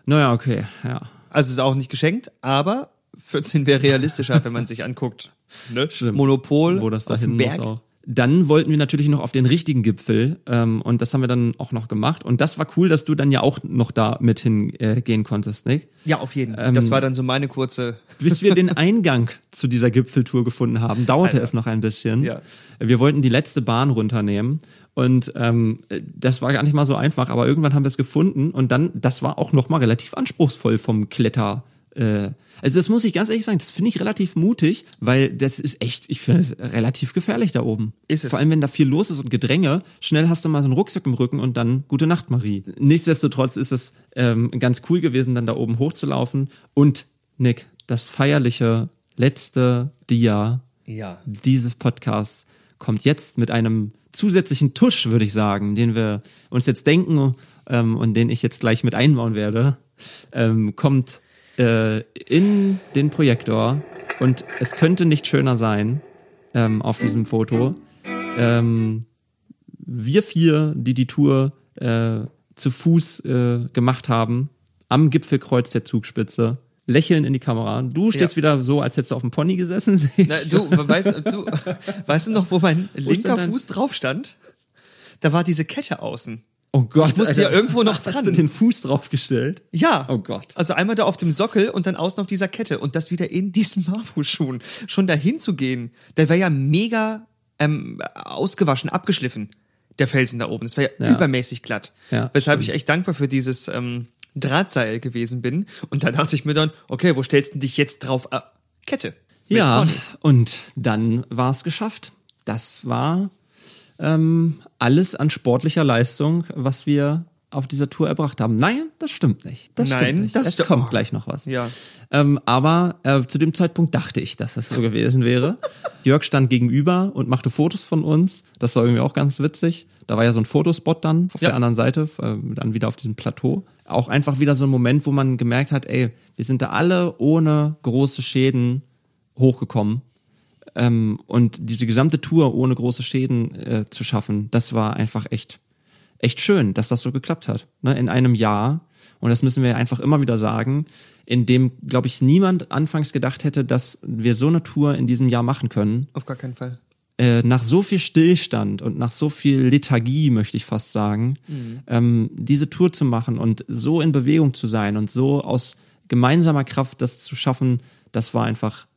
Naja, okay, ja. Also ist auch nicht geschenkt, aber 14 wäre realistischer, wenn man sich anguckt. Ne? Stimmt. Monopol, Wo das dahin muss auch. Dann wollten wir natürlich noch auf den richtigen Gipfel ähm, und das haben wir dann auch noch gemacht. Und das war cool, dass du dann ja auch noch da mit hingehen äh, gehen konntest, Nick. Ja, auf jeden. Ähm, das war dann so meine kurze. Bis wir den Eingang zu dieser Gipfeltour gefunden haben, dauerte Alter. es noch ein bisschen. Ja. Wir wollten die letzte Bahn runternehmen und ähm, das war gar nicht mal so einfach, aber irgendwann haben wir es gefunden und dann, das war auch noch mal relativ anspruchsvoll vom Kletter. Äh, also das muss ich ganz ehrlich sagen, das finde ich relativ mutig, weil das ist echt, ich finde es relativ gefährlich da oben. Ist es. Vor allem, wenn da viel los ist und Gedränge, schnell hast du mal so einen Rucksack im Rücken und dann gute Nacht, Marie. Nichtsdestotrotz ist es ähm, ganz cool gewesen, dann da oben hochzulaufen und Nick, das feierliche letzte Dia Ja. dieses Podcasts kommt jetzt mit einem zusätzlichen Tusch, würde ich sagen, den wir uns jetzt denken ähm, und den ich jetzt gleich mit einbauen werde, ähm, kommt äh, in den Projektor und es könnte nicht schöner sein ähm, auf diesem Foto. Ähm, wir vier, die die Tour äh, zu Fuß äh, gemacht haben, am Gipfelkreuz der Zugspitze, lächeln in die Kamera. Du stehst Ja. wieder so, als hättest du auf dem Pony gesessen. Na, du, weißt, du, weißt du noch, wo mein ist linker Fuß drauf stand? Da war diese Kette außen. Oh Gott, Ich musste ja irgendwo noch Hast dran. du den Fuß draufgestellt? Ja. Oh Gott. Also einmal da auf dem Sockel und dann außen auf dieser Kette und das wieder in diesen Barfußschuhen. Schon dahin zu gehen, der wäre ja mega ähm, ausgewaschen, abgeschliffen, der Felsen da oben. Das wäre ja, Ja. übermäßig glatt. Ja, Weshalb ich echt dankbar für dieses ähm, Drahtseil gewesen bin. Und da dachte ich mir dann, okay, wo stellst du dich jetzt drauf? Ah, Kette. Ja, und dann war es geschafft. Das war ähm, alles an sportlicher Leistung, was wir auf dieser Tour erbracht haben. Nein, das stimmt nicht. Das Nein, stimmt nicht. das es kommt gleich noch was. Ja. Ähm, aber äh, zu dem Zeitpunkt dachte ich, dass das so gewesen wäre. Jörg stand gegenüber und machte Fotos von uns. Das war irgendwie auch ganz witzig. Da war ja so ein Fotospot dann auf Ja. der anderen Seite, äh, dann wieder auf diesem Plateau. Auch einfach wieder so ein Moment, wo man gemerkt hat, ey, wir sind da alle ohne große Schäden hochgekommen. Ähm, und diese gesamte Tour ohne große Schäden äh, zu schaffen, das war einfach echt, echt schön, dass das so geklappt hat. Ne? In einem Jahr, und das müssen wir einfach immer wieder sagen, in dem, glaube ich, niemand anfangs gedacht hätte, dass wir so eine Tour in diesem Jahr machen können. Auf gar keinen Fall. Äh, nach so viel Stillstand und nach so viel Lethargie, möchte ich fast sagen, ähm, diese Tour zu machen und so in Bewegung zu sein und so aus gemeinsamer Kraft das zu schaffen, das war einfach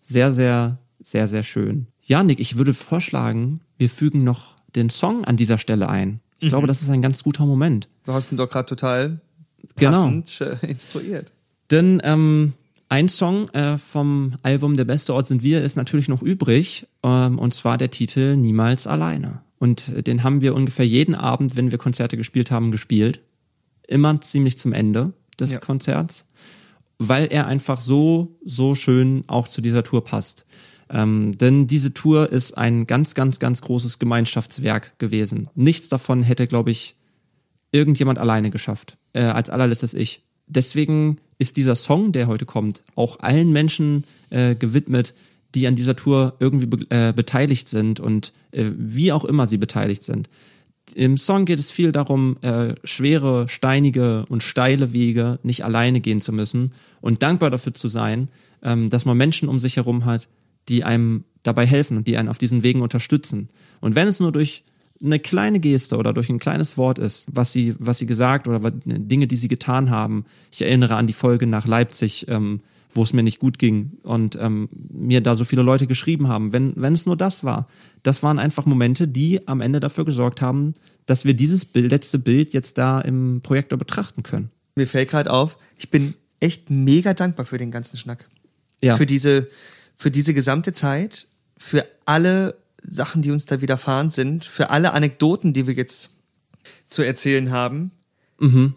sehr, sehr, sehr, sehr schön. Janik, ich würde vorschlagen, wir fügen noch den Song an dieser Stelle ein. Ich glaube, das ist ein ganz guter Moment. Du hast ihn doch gerade total Genau. passend äh, instruiert. Denn ähm, ein Song äh, vom Album Der beste Ort sind wir ist natürlich noch übrig, ähm, und zwar der Titel Niemals alleine. Und äh, den haben wir ungefähr jeden Abend, wenn wir Konzerte gespielt haben, gespielt. Immer ziemlich zum Ende des Ja. Konzerts, weil er einfach so, so schön auch zu dieser Tour passt. Ähm, denn diese Tour ist ein ganz, ganz, ganz großes Gemeinschaftswerk gewesen. Nichts davon hätte, glaube ich, irgendjemand alleine geschafft. Äh, als allerletztes ich. deswegen ist dieser Song, der heute kommt, auch allen Menschen äh, gewidmet, die an dieser Tour irgendwie be äh, beteiligt sind und äh, wie auch immer sie beteiligt sind. Im Song geht es viel darum, äh, schwere, steinige und steile Wege nicht alleine gehen zu müssen und dankbar dafür zu sein, ähm, dass man Menschen um sich herum hat, die einem dabei helfen und die einen auf diesen Wegen unterstützen. Und wenn es nur durch eine kleine Geste oder durch ein kleines Wort ist, was sie, was sie gesagt oder Dinge, die sie getan haben. Ich erinnere an die Folge nach Leipzig, ähm, wo es mir nicht gut ging und ähm, mir da so viele Leute geschrieben haben. Wenn, wenn es nur das war, das waren einfach Momente, die am Ende dafür gesorgt haben, dass wir dieses Bild, letzte Bild jetzt da im Projektor betrachten können. Mir fällt gerade auf, ich bin echt mega dankbar für den ganzen Schnack. Ja. Für diese, für diese gesamte Zeit, für alle Sachen, die uns da widerfahren sind, für alle Anekdoten, die wir jetzt zu erzählen haben. Mhm.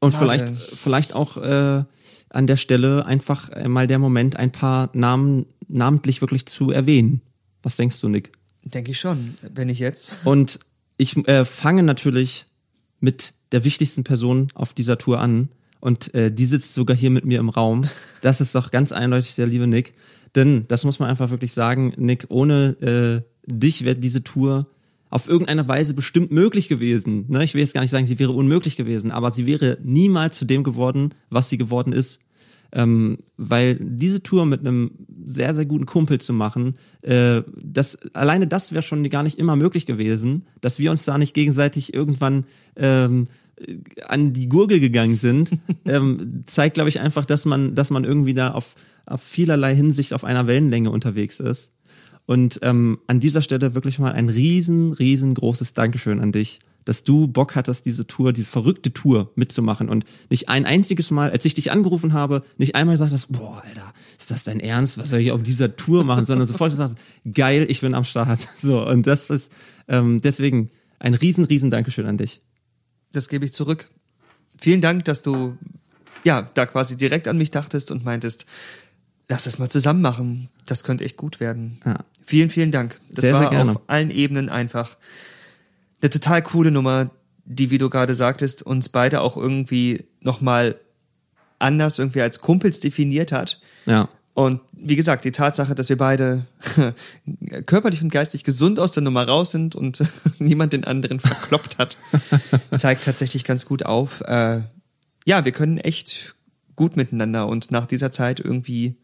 Und Warte. vielleicht, vielleicht auch äh, an der Stelle einfach mal der Moment, ein paar Namen namentlich wirklich zu erwähnen. Was denkst du, Nick? Denke ich schon, wenn ich jetzt. Und ich äh, fange natürlich mit der wichtigsten Person auf dieser Tour an. Und äh, die sitzt sogar hier mit mir im Raum. Das ist doch ganz eindeutig der liebe Nick. Denn, das muss man einfach wirklich sagen, Nick, ohne äh, dich wäre diese Tour auf irgendeine Weise bestimmt möglich gewesen. Ne? Ich will jetzt gar nicht sagen, sie wäre unmöglich gewesen, aber sie wäre niemals zu dem geworden, was sie geworden ist. Ähm, weil diese Tour mit einem sehr, sehr guten Kumpel zu machen, äh, das, alleine das wäre schon gar nicht immer möglich gewesen, dass wir uns da nicht gegenseitig irgendwann ähm, an die Gurgel gegangen sind, ähm, zeigt, glaube ich, einfach, dass man, dass man irgendwie da auf, auf vielerlei Hinsicht auf einer Wellenlänge unterwegs ist. Und ähm, an dieser Stelle wirklich mal ein riesen, riesengroßes Dankeschön an dich, dass du Bock hattest, diese Tour, diese verrückte Tour mitzumachen und nicht ein einziges Mal, als ich dich angerufen habe, nicht einmal gesagt hast, boah, Alter, ist das dein Ernst? Was soll ich auf dieser Tour machen? Sondern sofort gesagt, geil, ich bin am Start. So, und das ist ähm, deswegen ein riesen, riesen Dankeschön an dich. Das gebe ich zurück. Vielen Dank, dass du ja da quasi direkt an mich dachtest und meintest, lass das mal zusammen machen. Das könnte echt gut werden. Ja. Vielen, vielen Dank. Das Sehr, war sehr auf allen Ebenen einfach eine total coole Nummer, die, wie du gerade sagtest, uns beide auch irgendwie nochmal anders irgendwie als Kumpels definiert hat. Ja. Und wie gesagt, die Tatsache, dass wir beide körperlich und geistig gesund aus der Nummer raus sind und niemand den anderen verkloppt hat, zeigt tatsächlich ganz gut auf. Äh, ja, wir können echt gut miteinander und nach dieser Zeit irgendwie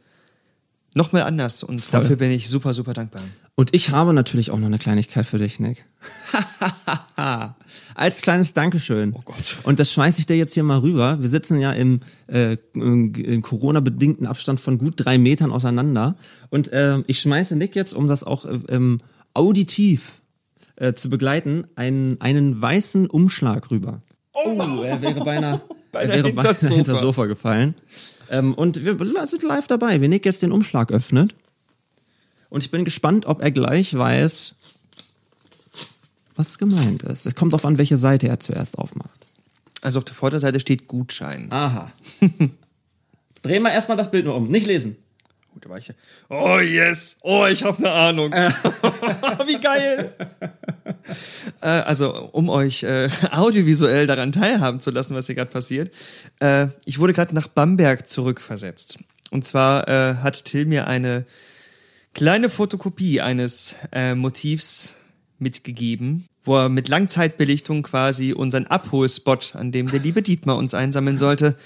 noch mal anders. Und Voll. dafür bin ich super, super dankbar. Und ich habe natürlich auch noch eine Kleinigkeit für dich, Nick. Als kleines Dankeschön. Oh Gott. Und das schmeiße ich dir jetzt hier mal rüber. Wir sitzen ja im, äh, im, Corona-bedingten Abstand von gut drei Metern auseinander. Und ähm, ich schmeiße Nick jetzt, um das auch äh, ähm, auditiv äh, zu begleiten, einen, einen weißen Umschlag rüber. Oh, er wäre beinahe, er wäre hinter beinahe Sofa. hinter Sofa gefallen. Ähm, und wir sind live dabei, wie Nick jetzt den Umschlag öffnet. Und ich bin gespannt, ob er gleich weiß, was gemeint ist. Es kommt darauf an, welche Seite er zuerst aufmacht. Also auf der Vorderseite steht Gutschein. Aha. Drehen wir erstmal das Bild nur um. Nicht lesen. Gut, da war ich ja. Oh yes, oh ich habe eine Ahnung. Wie geil. äh, also um euch äh, audiovisuell daran teilhaben zu lassen, was hier gerade passiert. Äh, ich wurde gerade nach Bamberg zurückversetzt. Und zwar äh, hat Till mir eine kleine Fotokopie eines äh, Motivs mitgegeben, wo er mit Langzeitbelichtung quasi unseren Abholspot, an dem der liebe Dietmar uns einsammeln sollte,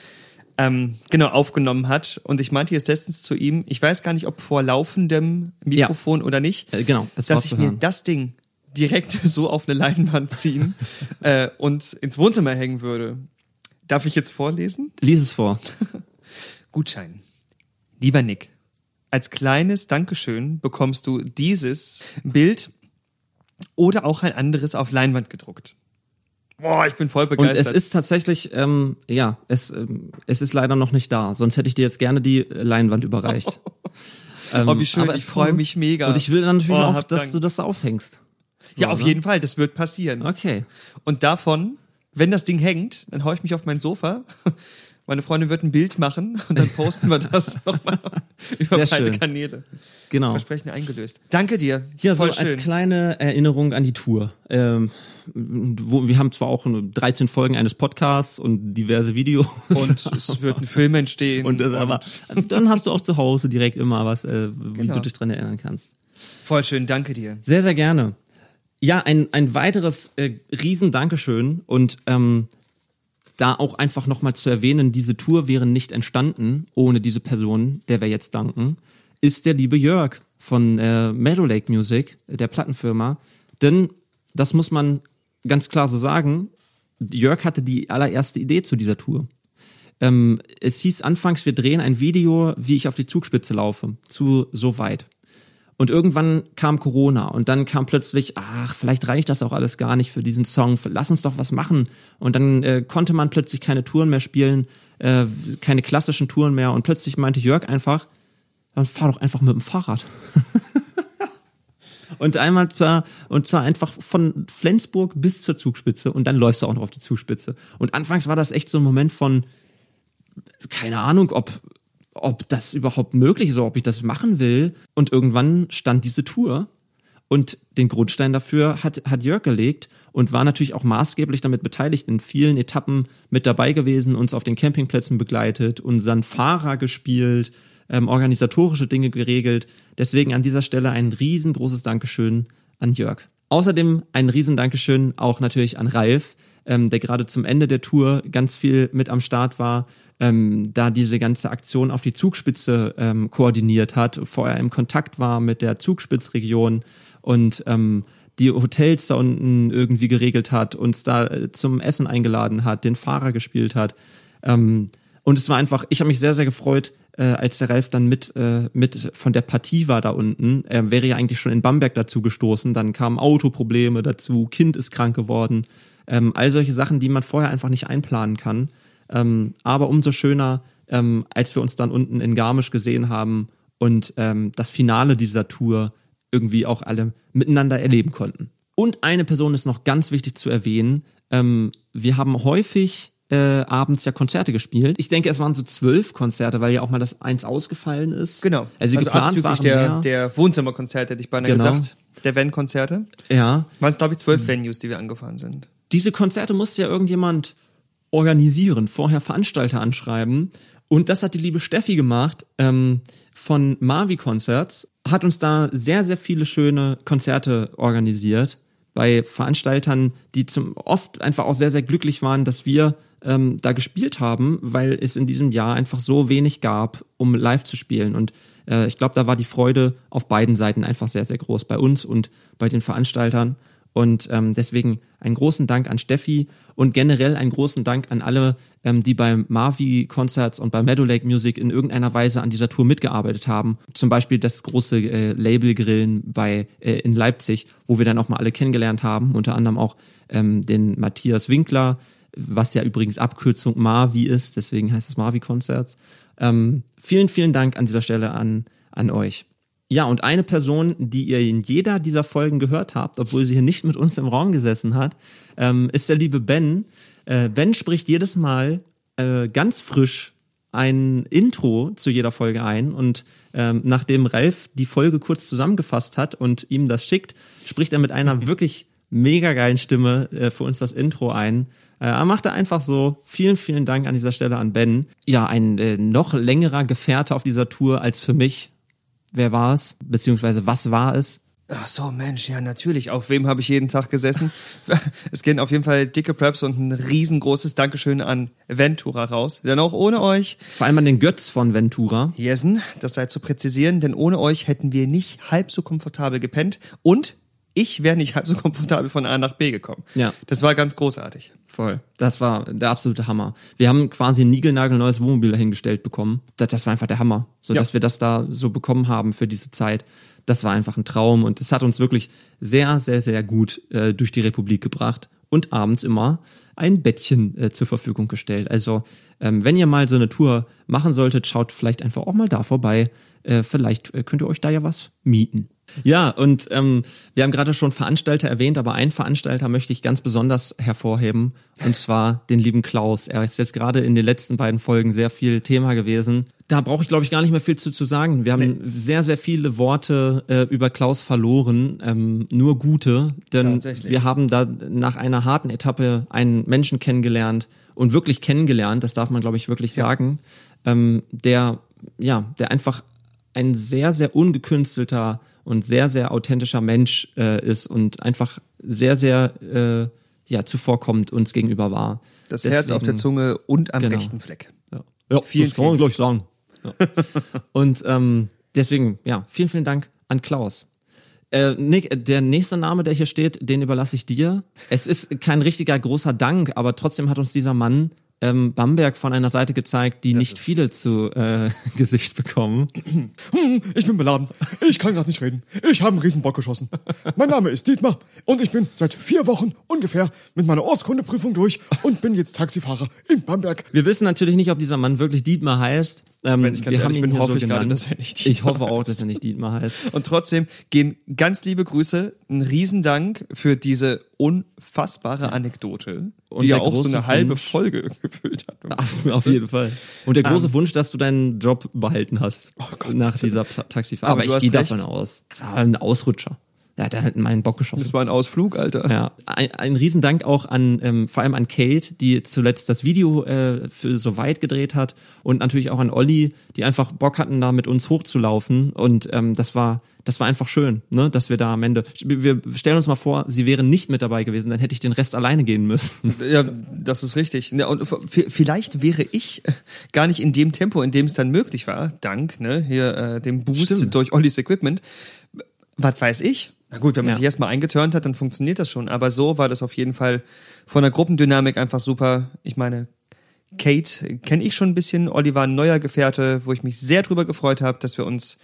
ähm, genau aufgenommen hat. Und ich meinte jetzt letztens zu ihm, ich weiß gar nicht, ob vor laufendem Mikrofon oder nicht, Äh, genau, dass ich mir das Ding direkt so auf eine Leinwand ziehen äh, und ins Wohnzimmer hängen würde. Darf ich jetzt vorlesen? Lies es vor. Gutschein. Lieber Nick, als kleines Dankeschön bekommst du dieses Bild oder auch ein anderes auf Leinwand gedruckt. Boah, ich bin voll Und begeistert. es ist tatsächlich, ähm, ja, es, ähm, es ist leider noch nicht da. Sonst hätte ich dir jetzt gerne die Leinwand überreicht. Ähm, Oh, wie schön, aber ich es freu kommt. mich mega. Und ich will dann natürlich Oh, auch, dass Dank. du das aufhängst. ja, So, auf ne? jeden Fall, das wird passieren. Okay. Und davon, wenn das Ding hängt, dann hau ich mich auf mein Sofa, Meine Freundin wird ein Bild machen und dann posten wir das nochmal über Sehr beide schön. Kanäle. Genau. Versprechen eingelöst. Danke dir. Ja, so als kleine Erinnerung an die Tour. Ähm, wo, wir haben zwar auch nur 13 Folgen eines Podcasts und diverse Videos. Und es wird ein Film entstehen. Und das, aber dann hast du auch zu Hause direkt immer was, äh, wie Genau. du dich dran erinnern kannst. Voll schön, danke dir. Sehr, sehr gerne. Ja, ein, ein weiteres äh, Riesen-Dankeschön und ähm, da auch einfach nochmal zu erwähnen, diese Tour wäre nicht entstanden ohne diese Person, der wir jetzt danken, ist der liebe Jörg von äh, Meadow Lake Music, der Plattenfirma. Denn, das muss man ganz klar so sagen, Jörg hatte die allererste Idee zu dieser Tour. Ähm, es hieß anfangs, wir drehen ein Video, wie ich auf die Zugspitze laufe, zu so weit. Und irgendwann kam Corona und dann kam plötzlich, ach, vielleicht reicht das auch alles gar nicht für diesen Song, lass uns doch was machen. Und dann äh, konnte man plötzlich keine Touren mehr spielen, äh, keine klassischen Touren mehr. Und plötzlich meinte Jörg einfach, dann fahr doch einfach mit dem Fahrrad. und einmal zwar, und zwar einfach von Flensburg bis zur Zugspitze und dann läufst du auch noch auf die Zugspitze. Und anfangs war das echt so ein Moment von, keine Ahnung, ob, ob das überhaupt möglich ist, ob ich das machen will. Und irgendwann stand diese Tour und den Grundstein dafür hat, hat Jörg gelegt und war natürlich auch maßgeblich damit beteiligt, in vielen Etappen mit dabei gewesen, uns auf den Campingplätzen begleitet, unseren Fahrer gespielt, ähm, organisatorische Dinge geregelt. Deswegen an dieser Stelle ein riesengroßes Dankeschön an Jörg. Außerdem ein riesen Dankeschön auch natürlich an Ralf, ähm, der gerade zum Ende der Tour ganz viel mit am Start war, ähm, da diese ganze Aktion auf die Zugspitze ähm, koordiniert hat, vorher im Kontakt war mit der Zugspitzregion und ähm, die Hotels da unten irgendwie geregelt hat, uns da äh, zum Essen eingeladen hat, den Fahrer gespielt hat. Ähm, und es war einfach, ich habe mich sehr, sehr gefreut, äh, als der Ralf dann mit, äh, mit von der Partie war da unten. Er wäre ja eigentlich schon in Bamberg dazu gestoßen. Dann kamen Autoprobleme dazu, Kind ist krank geworden. Ähm, all solche Sachen, die man vorher einfach nicht einplanen kann. Ähm, aber umso schöner, ähm, als wir uns dann unten in Garmisch gesehen haben und ähm, das Finale dieser Tour irgendwie auch alle miteinander erleben konnten. Und eine Person ist noch ganz wichtig zu erwähnen. Ähm, wir haben häufig äh, abends ja Konzerte gespielt. Ich denke, es waren so zwölf Konzerte, weil ja auch mal das eins ausgefallen ist. Genau. Also, geplant abzüglich waren der, mehr. der Wohnzimmerkonzerte, hätte ich beinahe Genau. gesagt. Der Van-Konzerte. ja. Waren es, glaube ich, zwölf Venues, die wir angefahren sind. Diese Konzerte musste ja irgendjemand organisieren, vorher Veranstalter anschreiben. Und das hat die liebe Steffi gemacht ähm, von Mavi Concerts, hat uns da sehr, sehr viele schöne Konzerte organisiert bei Veranstaltern, die zum oft einfach auch sehr, sehr glücklich waren, dass wir ähm, da gespielt haben, weil es in diesem Jahr einfach so wenig gab, um live zu spielen. Und äh, ich glaube, da war die Freude auf beiden Seiten einfach sehr, sehr groß, bei uns und bei den Veranstaltern. Und ähm, deswegen einen großen Dank an Steffi und generell einen großen Dank an alle, ähm, die beim Marvi Concerts und bei Meadow Lake Music in irgendeiner Weise an dieser Tour mitgearbeitet haben. Zum Beispiel das große äh, Label-Grillen bei äh, in Leipzig, wo wir dann auch mal alle kennengelernt haben, unter anderem auch ähm, den Matthias Winkler, was ja übrigens Abkürzung Marvi ist, deswegen heißt es Marvi Concerts. Ähm, vielen, vielen Dank an dieser Stelle an, an euch. Ja, und eine Person, die ihr in jeder dieser Folgen gehört habt, obwohl sie hier nicht mit uns im Raum gesessen hat, ähm, ist der liebe Ben. Äh, ben spricht jedes Mal äh, ganz frisch ein Intro zu jeder Folge ein und ähm, nachdem Ralf die Folge kurz zusammengefasst hat und ihm das schickt, spricht er mit einer wirklich mega geilen Stimme äh, für uns das Intro ein. Äh, er machte einfach so. Vielen, vielen Dank an dieser Stelle an Ben. Ja, ein äh, noch längerer Gefährte auf dieser Tour als für mich. Wer war es? Beziehungsweise was war es? Ach so, Mensch, ja, natürlich. Auf wem habe ich jeden Tag gesessen? es gehen auf jeden Fall dicke Preps und ein riesengroßes Dankeschön an Ventura raus. Denn auch ohne euch, Vor allem an den Götz von Ventura. Jessen, das sei zu präzisieren, denn ohne euch hätten wir nicht halb so komfortabel gepennt und ich wäre nicht halb so komfortabel von A nach B gekommen. Ja. Das war ganz großartig. Voll. Das war der absolute Hammer. Wir haben quasi ein niegelnagelneues Wohnmobil dahingestellt bekommen. Das, das war einfach der Hammer. So Ja. dass wir das da so bekommen haben für diese Zeit. Das war einfach ein Traum und das hat uns wirklich sehr, sehr, sehr gut äh, durch die Republik gebracht und abends immer ein Bettchen äh, zur Verfügung gestellt. Also ähm, wenn ihr mal so eine Tour machen solltet, schaut vielleicht einfach auch mal da vorbei. Äh, vielleicht äh, könnt ihr euch da ja was mieten. Ja, und ähm, wir haben gerade schon Veranstalter erwähnt, aber einen Veranstalter möchte ich ganz besonders hervorheben, und zwar den lieben Klaus. Er ist jetzt gerade in den letzten beiden Folgen sehr viel Thema gewesen. Da brauche ich, glaube ich, gar nicht mehr viel zu, zu sagen. Wir haben nee. sehr, sehr viele Worte äh, über Klaus verloren, ähm, nur gute, denn wir haben da nach einer harten Etappe einen Menschen kennengelernt und wirklich kennengelernt, das darf man, glaube ich, wirklich ja. sagen, ähm, der, ja, der einfach ein sehr, sehr ungekünstelter und sehr, sehr authentischer Mensch äh, ist und einfach sehr, sehr äh, ja, zuvorkommt uns gegenüber war. Das Deswegen, Herz auf der Zunge und am genau. rechten Fleck. Ja, ja vielen, das kann man, glaube ich, sagen. Ja. und ähm, deswegen, ja, vielen, vielen Dank an Klaus. Äh, Nick, der nächste Name, der hier steht, den überlasse ich dir. Es ist kein richtiger großer Dank, aber trotzdem hat uns dieser Mann ähm, Bamberg von einer Seite gezeigt, die das nicht viele zu äh, Gesicht bekommen. Ich bin beladen. Ich kann gerade nicht reden. Ich habe einen Riesenbock geschossen. Mein Name ist Dietmar und ich bin seit vier Wochen ungefähr mit meiner Ortskundeprüfung durch und bin jetzt Taxifahrer in Bamberg. Wir wissen natürlich nicht, ob dieser Mann wirklich Dietmar heißt. Ähm, Wenn ich ganz wir haben ihn bin, hoffe so ich gerade, dass er nicht Dietmar Ich hoffe auch, dass er nicht Dietmar heißt. Und trotzdem gehen ganz liebe Grüße, ein Riesendank für diese unfassbare Anekdote, und die ja auch so eine halbe Wunsch, Folge gefüllt hat. Ach, auf jeden Fall. Und der große um, ähm. Wunsch, dass du deinen Job behalten hast oh Gott, nach dieser Taxifahrt. Aber, Aber ich gehe davon aus. Das war ein Ausrutscher. Ja, der hat meinen Bock geschossen. Das war ein Ausflug, Alter. Ja, ein, ein Riesendank auch an, ähm, vor allem an Kate, die zuletzt das Video äh, für so weit gedreht hat und natürlich auch an Olli, die einfach Bock hatten, da mit uns hochzulaufen und ähm, das war das war einfach schön, ne, dass wir da am Ende. Wir stellen uns mal vor, sie wären nicht mit dabei gewesen, dann hätte ich den Rest alleine gehen müssen. Ja, das ist richtig. Ja, und vielleicht wäre ich gar nicht in dem Tempo, in dem es dann möglich war, dank ne, hier äh, dem Boost Stimmt. durch Ollis Equipment. Was weiß ich? Na gut, wenn man ja. sich erstmal eingeturnt hat, dann funktioniert das schon. Aber so war das auf jeden Fall von der Gruppendynamik einfach super. Ich meine, Kate kenne ich schon ein bisschen. Olli war ein neuer Gefährte, wo ich mich sehr drüber gefreut habe, dass wir uns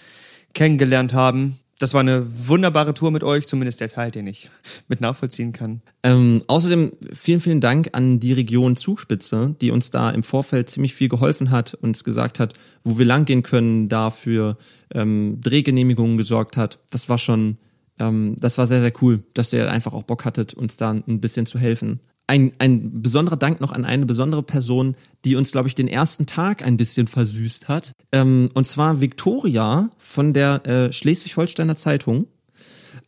kennengelernt haben. Das war eine wunderbare Tour mit euch, zumindest der Teil, den ich mit nachvollziehen kann. Ähm, außerdem vielen, vielen Dank an die Region Zugspitze, die uns da im Vorfeld ziemlich viel geholfen hat, uns gesagt hat, wo wir langgehen können, dafür ähm, Drehgenehmigungen gesorgt hat. Das war schon ähm, das war sehr, sehr cool, dass ihr einfach auch Bock hattet, uns da ein bisschen zu helfen. Ein, ein besonderer Dank noch an eine besondere Person, die uns, glaube ich, den ersten Tag ein bisschen versüßt hat. Ähm, und zwar Victoria von der äh, Schleswig-Holsteiner Zeitung.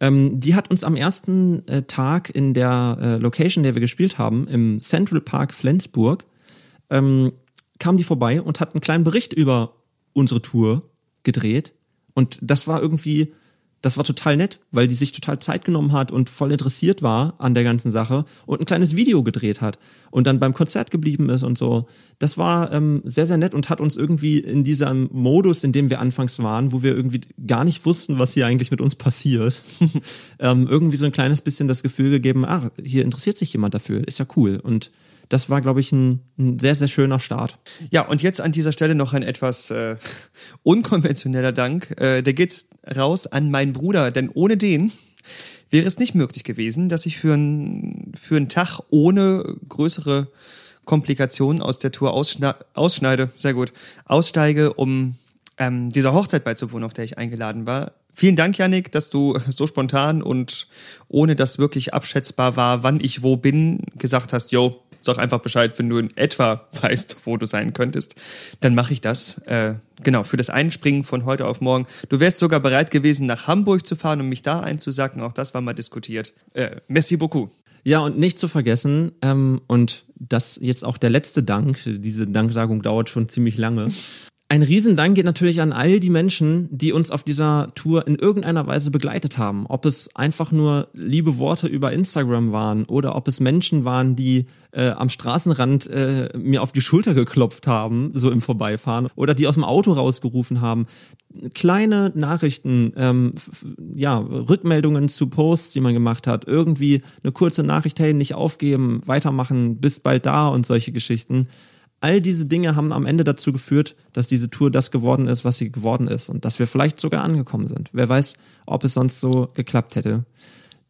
Ähm, die hat uns am ersten äh, Tag in der äh, Location, der wir gespielt haben, im Central Park Flensburg, ähm, kam die vorbei und hat einen kleinen Bericht über unsere Tour gedreht. Und das war irgendwie das war total nett, weil die sich total Zeit genommen hat und voll interessiert war an der ganzen Sache und ein kleines Video gedreht hat und dann beim Konzert geblieben ist und so. Das war ähm, sehr, sehr nett und hat uns irgendwie in diesem Modus, in dem wir anfangs waren, wo wir irgendwie gar nicht wussten, was hier eigentlich mit uns passiert, ähm, irgendwie so ein kleines bisschen das Gefühl gegeben, ah, hier interessiert sich jemand dafür, ist ja cool. Und das war, glaube ich, ein, ein, sehr, sehr schöner Start. Ja, und jetzt an dieser Stelle noch ein etwas äh, unkonventioneller Dank. Äh, der geht raus an meinen Bruder, denn ohne den wäre es nicht möglich gewesen, dass ich für, ein, für einen Tag ohne größere Komplikationen aus der Tour ausschneide, sehr gut, aussteige, um ähm, dieser Hochzeit beizuwohnen, auf der ich eingeladen war. Vielen Dank, Yannick, dass du so spontan und ohne dass wirklich abschätzbar war, wann ich wo bin, gesagt hast, yo, sag einfach Bescheid, wenn du in etwa weißt, wo du sein könntest. Dann mache ich das. Äh, genau, für das Einspringen von heute auf morgen. Du wärst sogar bereit gewesen, nach Hamburg zu fahren, um mich da einzusacken. Auch das war mal diskutiert. Äh, merci beaucoup. Ja, und nicht zu vergessen, ähm, und das jetzt auch der letzte Dank, diese Danksagung dauert schon ziemlich lange. Ein Riesendank geht natürlich an all die Menschen, die uns auf dieser Tour in irgendeiner Weise begleitet haben. Ob es einfach nur liebe Worte über Instagram waren oder ob es Menschen waren, die äh, am Straßenrand äh, mir auf die Schulter geklopft haben, so im Vorbeifahren, oder die aus dem Auto rausgerufen haben. Kleine Nachrichten, ähm, ja, Rückmeldungen zu Posts, die man gemacht hat, irgendwie eine kurze Nachricht, hey, nicht aufgeben, weitermachen, bis bald da und solche Geschichten all diese Dinge haben am Ende dazu geführt, dass diese Tour das geworden ist, was sie geworden ist und dass wir vielleicht sogar angekommen sind. Wer weiß, ob es sonst so geklappt hätte.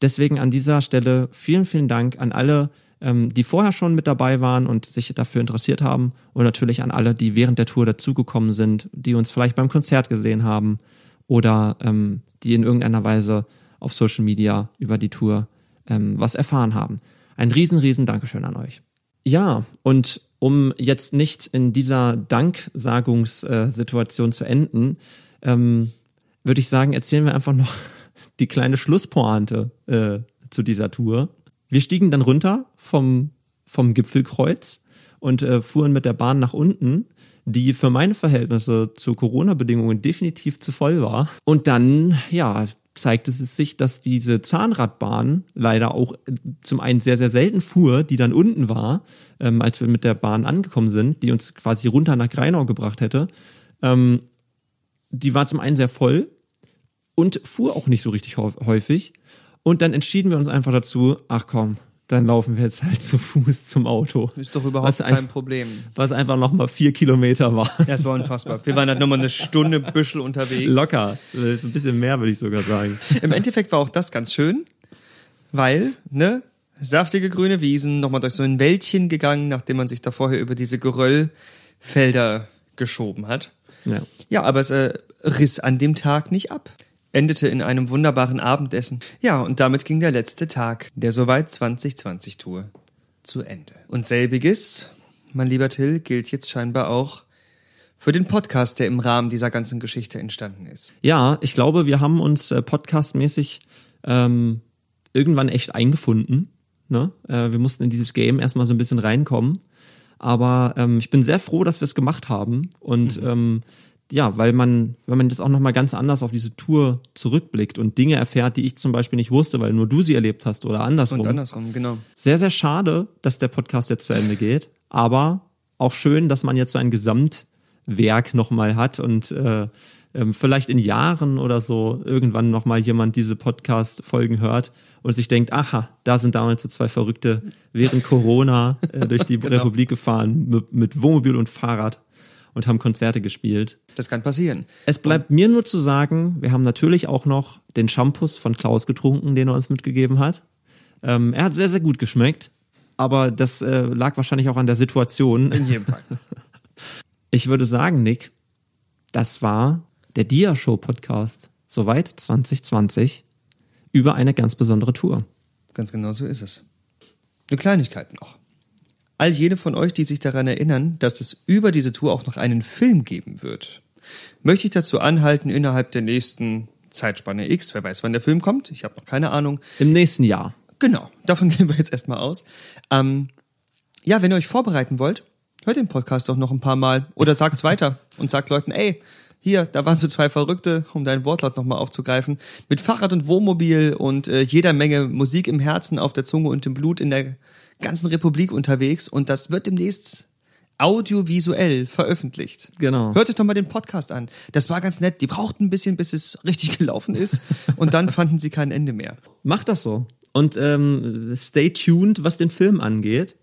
Deswegen an dieser Stelle vielen, vielen Dank an alle, ähm, die vorher schon mit dabei waren und sich dafür interessiert haben und natürlich an alle, die während der Tour dazugekommen sind, die uns vielleicht beim Konzert gesehen haben oder ähm, die in irgendeiner Weise auf Social Media über die Tour ähm, was erfahren haben. Ein riesen, riesen Dankeschön an euch. Ja, und um jetzt nicht in dieser Danksagungssituation zu enden, ähm, würde ich sagen, erzählen wir einfach noch die kleine Schlusspointe äh, zu dieser Tour. Wir stiegen dann runter vom, vom Gipfelkreuz und äh, fuhren mit der Bahn nach unten, die für meine Verhältnisse zu Corona-Bedingungen definitiv zu voll war. Und dann, ja, zeigte es sich, dass diese Zahnradbahn leider auch äh, zum einen sehr, sehr selten fuhr, die dann unten war, ähm, als wir mit der Bahn angekommen sind, die uns quasi runter nach Greinau gebracht hätte. Ähm, die war zum einen sehr voll und fuhr auch nicht so richtig häufig. Und dann entschieden wir uns einfach dazu, ach komm, dann laufen wir jetzt halt zu Fuß zum Auto. Ist doch überhaupt was kein ein, Problem. Was einfach nochmal vier Kilometer war. Ja, es war unfassbar. Wir waren halt nochmal eine Stunde Büschel unterwegs. Locker. Ist ein bisschen mehr, würde ich sogar sagen. Im Endeffekt war auch das ganz schön, weil, ne, saftige grüne Wiesen, nochmal durch so ein Wäldchen gegangen, nachdem man sich da vorher über diese Geröllfelder geschoben hat. Ja. Ja, aber es äh, riss an dem Tag nicht ab endete in einem wunderbaren Abendessen. Ja, und damit ging der letzte Tag der Soweit 2020 Tour zu Ende. Und selbiges, mein lieber Till, gilt jetzt scheinbar auch für den Podcast, der im Rahmen dieser ganzen Geschichte entstanden ist. Ja, ich glaube, wir haben uns äh, podcastmäßig ähm, irgendwann echt eingefunden. Ne? Äh, wir mussten in dieses Game erstmal so ein bisschen reinkommen. Aber ähm, ich bin sehr froh, dass wir es gemacht haben. Und mhm. ähm, ja, weil man, wenn man das auch nochmal ganz anders auf diese Tour zurückblickt und Dinge erfährt, die ich zum Beispiel nicht wusste, weil nur du sie erlebt hast oder andersrum. Und andersrum, genau. Sehr, sehr schade, dass der Podcast jetzt zu Ende geht, aber auch schön, dass man jetzt so ein Gesamtwerk nochmal hat und äh, ähm, vielleicht in Jahren oder so irgendwann nochmal jemand diese Podcast-Folgen hört und sich denkt, aha, da sind damals so zwei Verrückte während Corona äh, durch die genau. Republik gefahren mit, mit Wohnmobil und Fahrrad und haben Konzerte gespielt. Das kann passieren. Es bleibt mir nur zu sagen, wir haben natürlich auch noch den Shampoos von Klaus getrunken, den er uns mitgegeben hat. Ähm, er hat sehr, sehr gut geschmeckt, aber das äh, lag wahrscheinlich auch an der Situation. In jedem Fall. Ich würde sagen, Nick, das war der Dia-Show Podcast. Soweit 2020 über eine ganz besondere Tour. Ganz genau so ist es. Eine Kleinigkeit noch all jene von euch, die sich daran erinnern, dass es über diese Tour auch noch einen Film geben wird, möchte ich dazu anhalten, innerhalb der nächsten Zeitspanne X, wer weiß, wann der Film kommt, ich habe noch keine Ahnung. Im nächsten Jahr. Genau, davon gehen wir jetzt erstmal aus. Ähm, ja, wenn ihr euch vorbereiten wollt, hört den Podcast doch noch ein paar Mal oder sagt's weiter und sagt Leuten, ey, hier, da waren so zwei Verrückte, um deinen Wortlaut nochmal aufzugreifen, mit Fahrrad und Wohnmobil und äh, jeder Menge Musik im Herzen, auf der Zunge und im Blut in der ganzen Republik unterwegs und das wird demnächst audiovisuell veröffentlicht. Genau. Hört euch doch mal den Podcast an. Das war ganz nett. Die brauchten ein bisschen, bis es richtig gelaufen ist und dann fanden sie kein Ende mehr. Macht das so. Und ähm, stay tuned, was den Film angeht.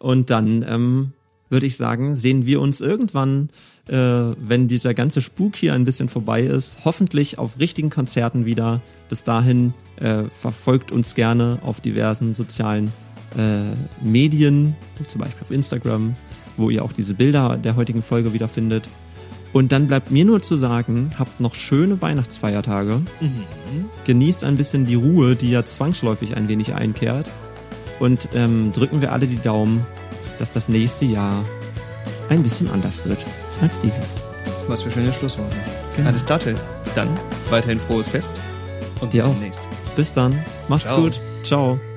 Und dann ähm, würde ich sagen, sehen wir uns irgendwann, äh, wenn dieser ganze Spuk hier ein bisschen vorbei ist, hoffentlich auf richtigen Konzerten wieder. Bis dahin äh, verfolgt uns gerne auf diversen sozialen äh, Medien, zum Beispiel auf Instagram, wo ihr auch diese Bilder der heutigen Folge wiederfindet. Und dann bleibt mir nur zu sagen, habt noch schöne Weihnachtsfeiertage. Mhm. Genießt ein bisschen die Ruhe, die ja zwangsläufig ein wenig einkehrt. Und ähm, drücken wir alle die Daumen, dass das nächste Jahr ein bisschen anders wird als dieses. Was für schöne Schlussworte. Genau. Alles Dattel. Dann weiterhin frohes Fest und Dir bis demnächst. Bis dann. Macht's Ciao. gut. Ciao.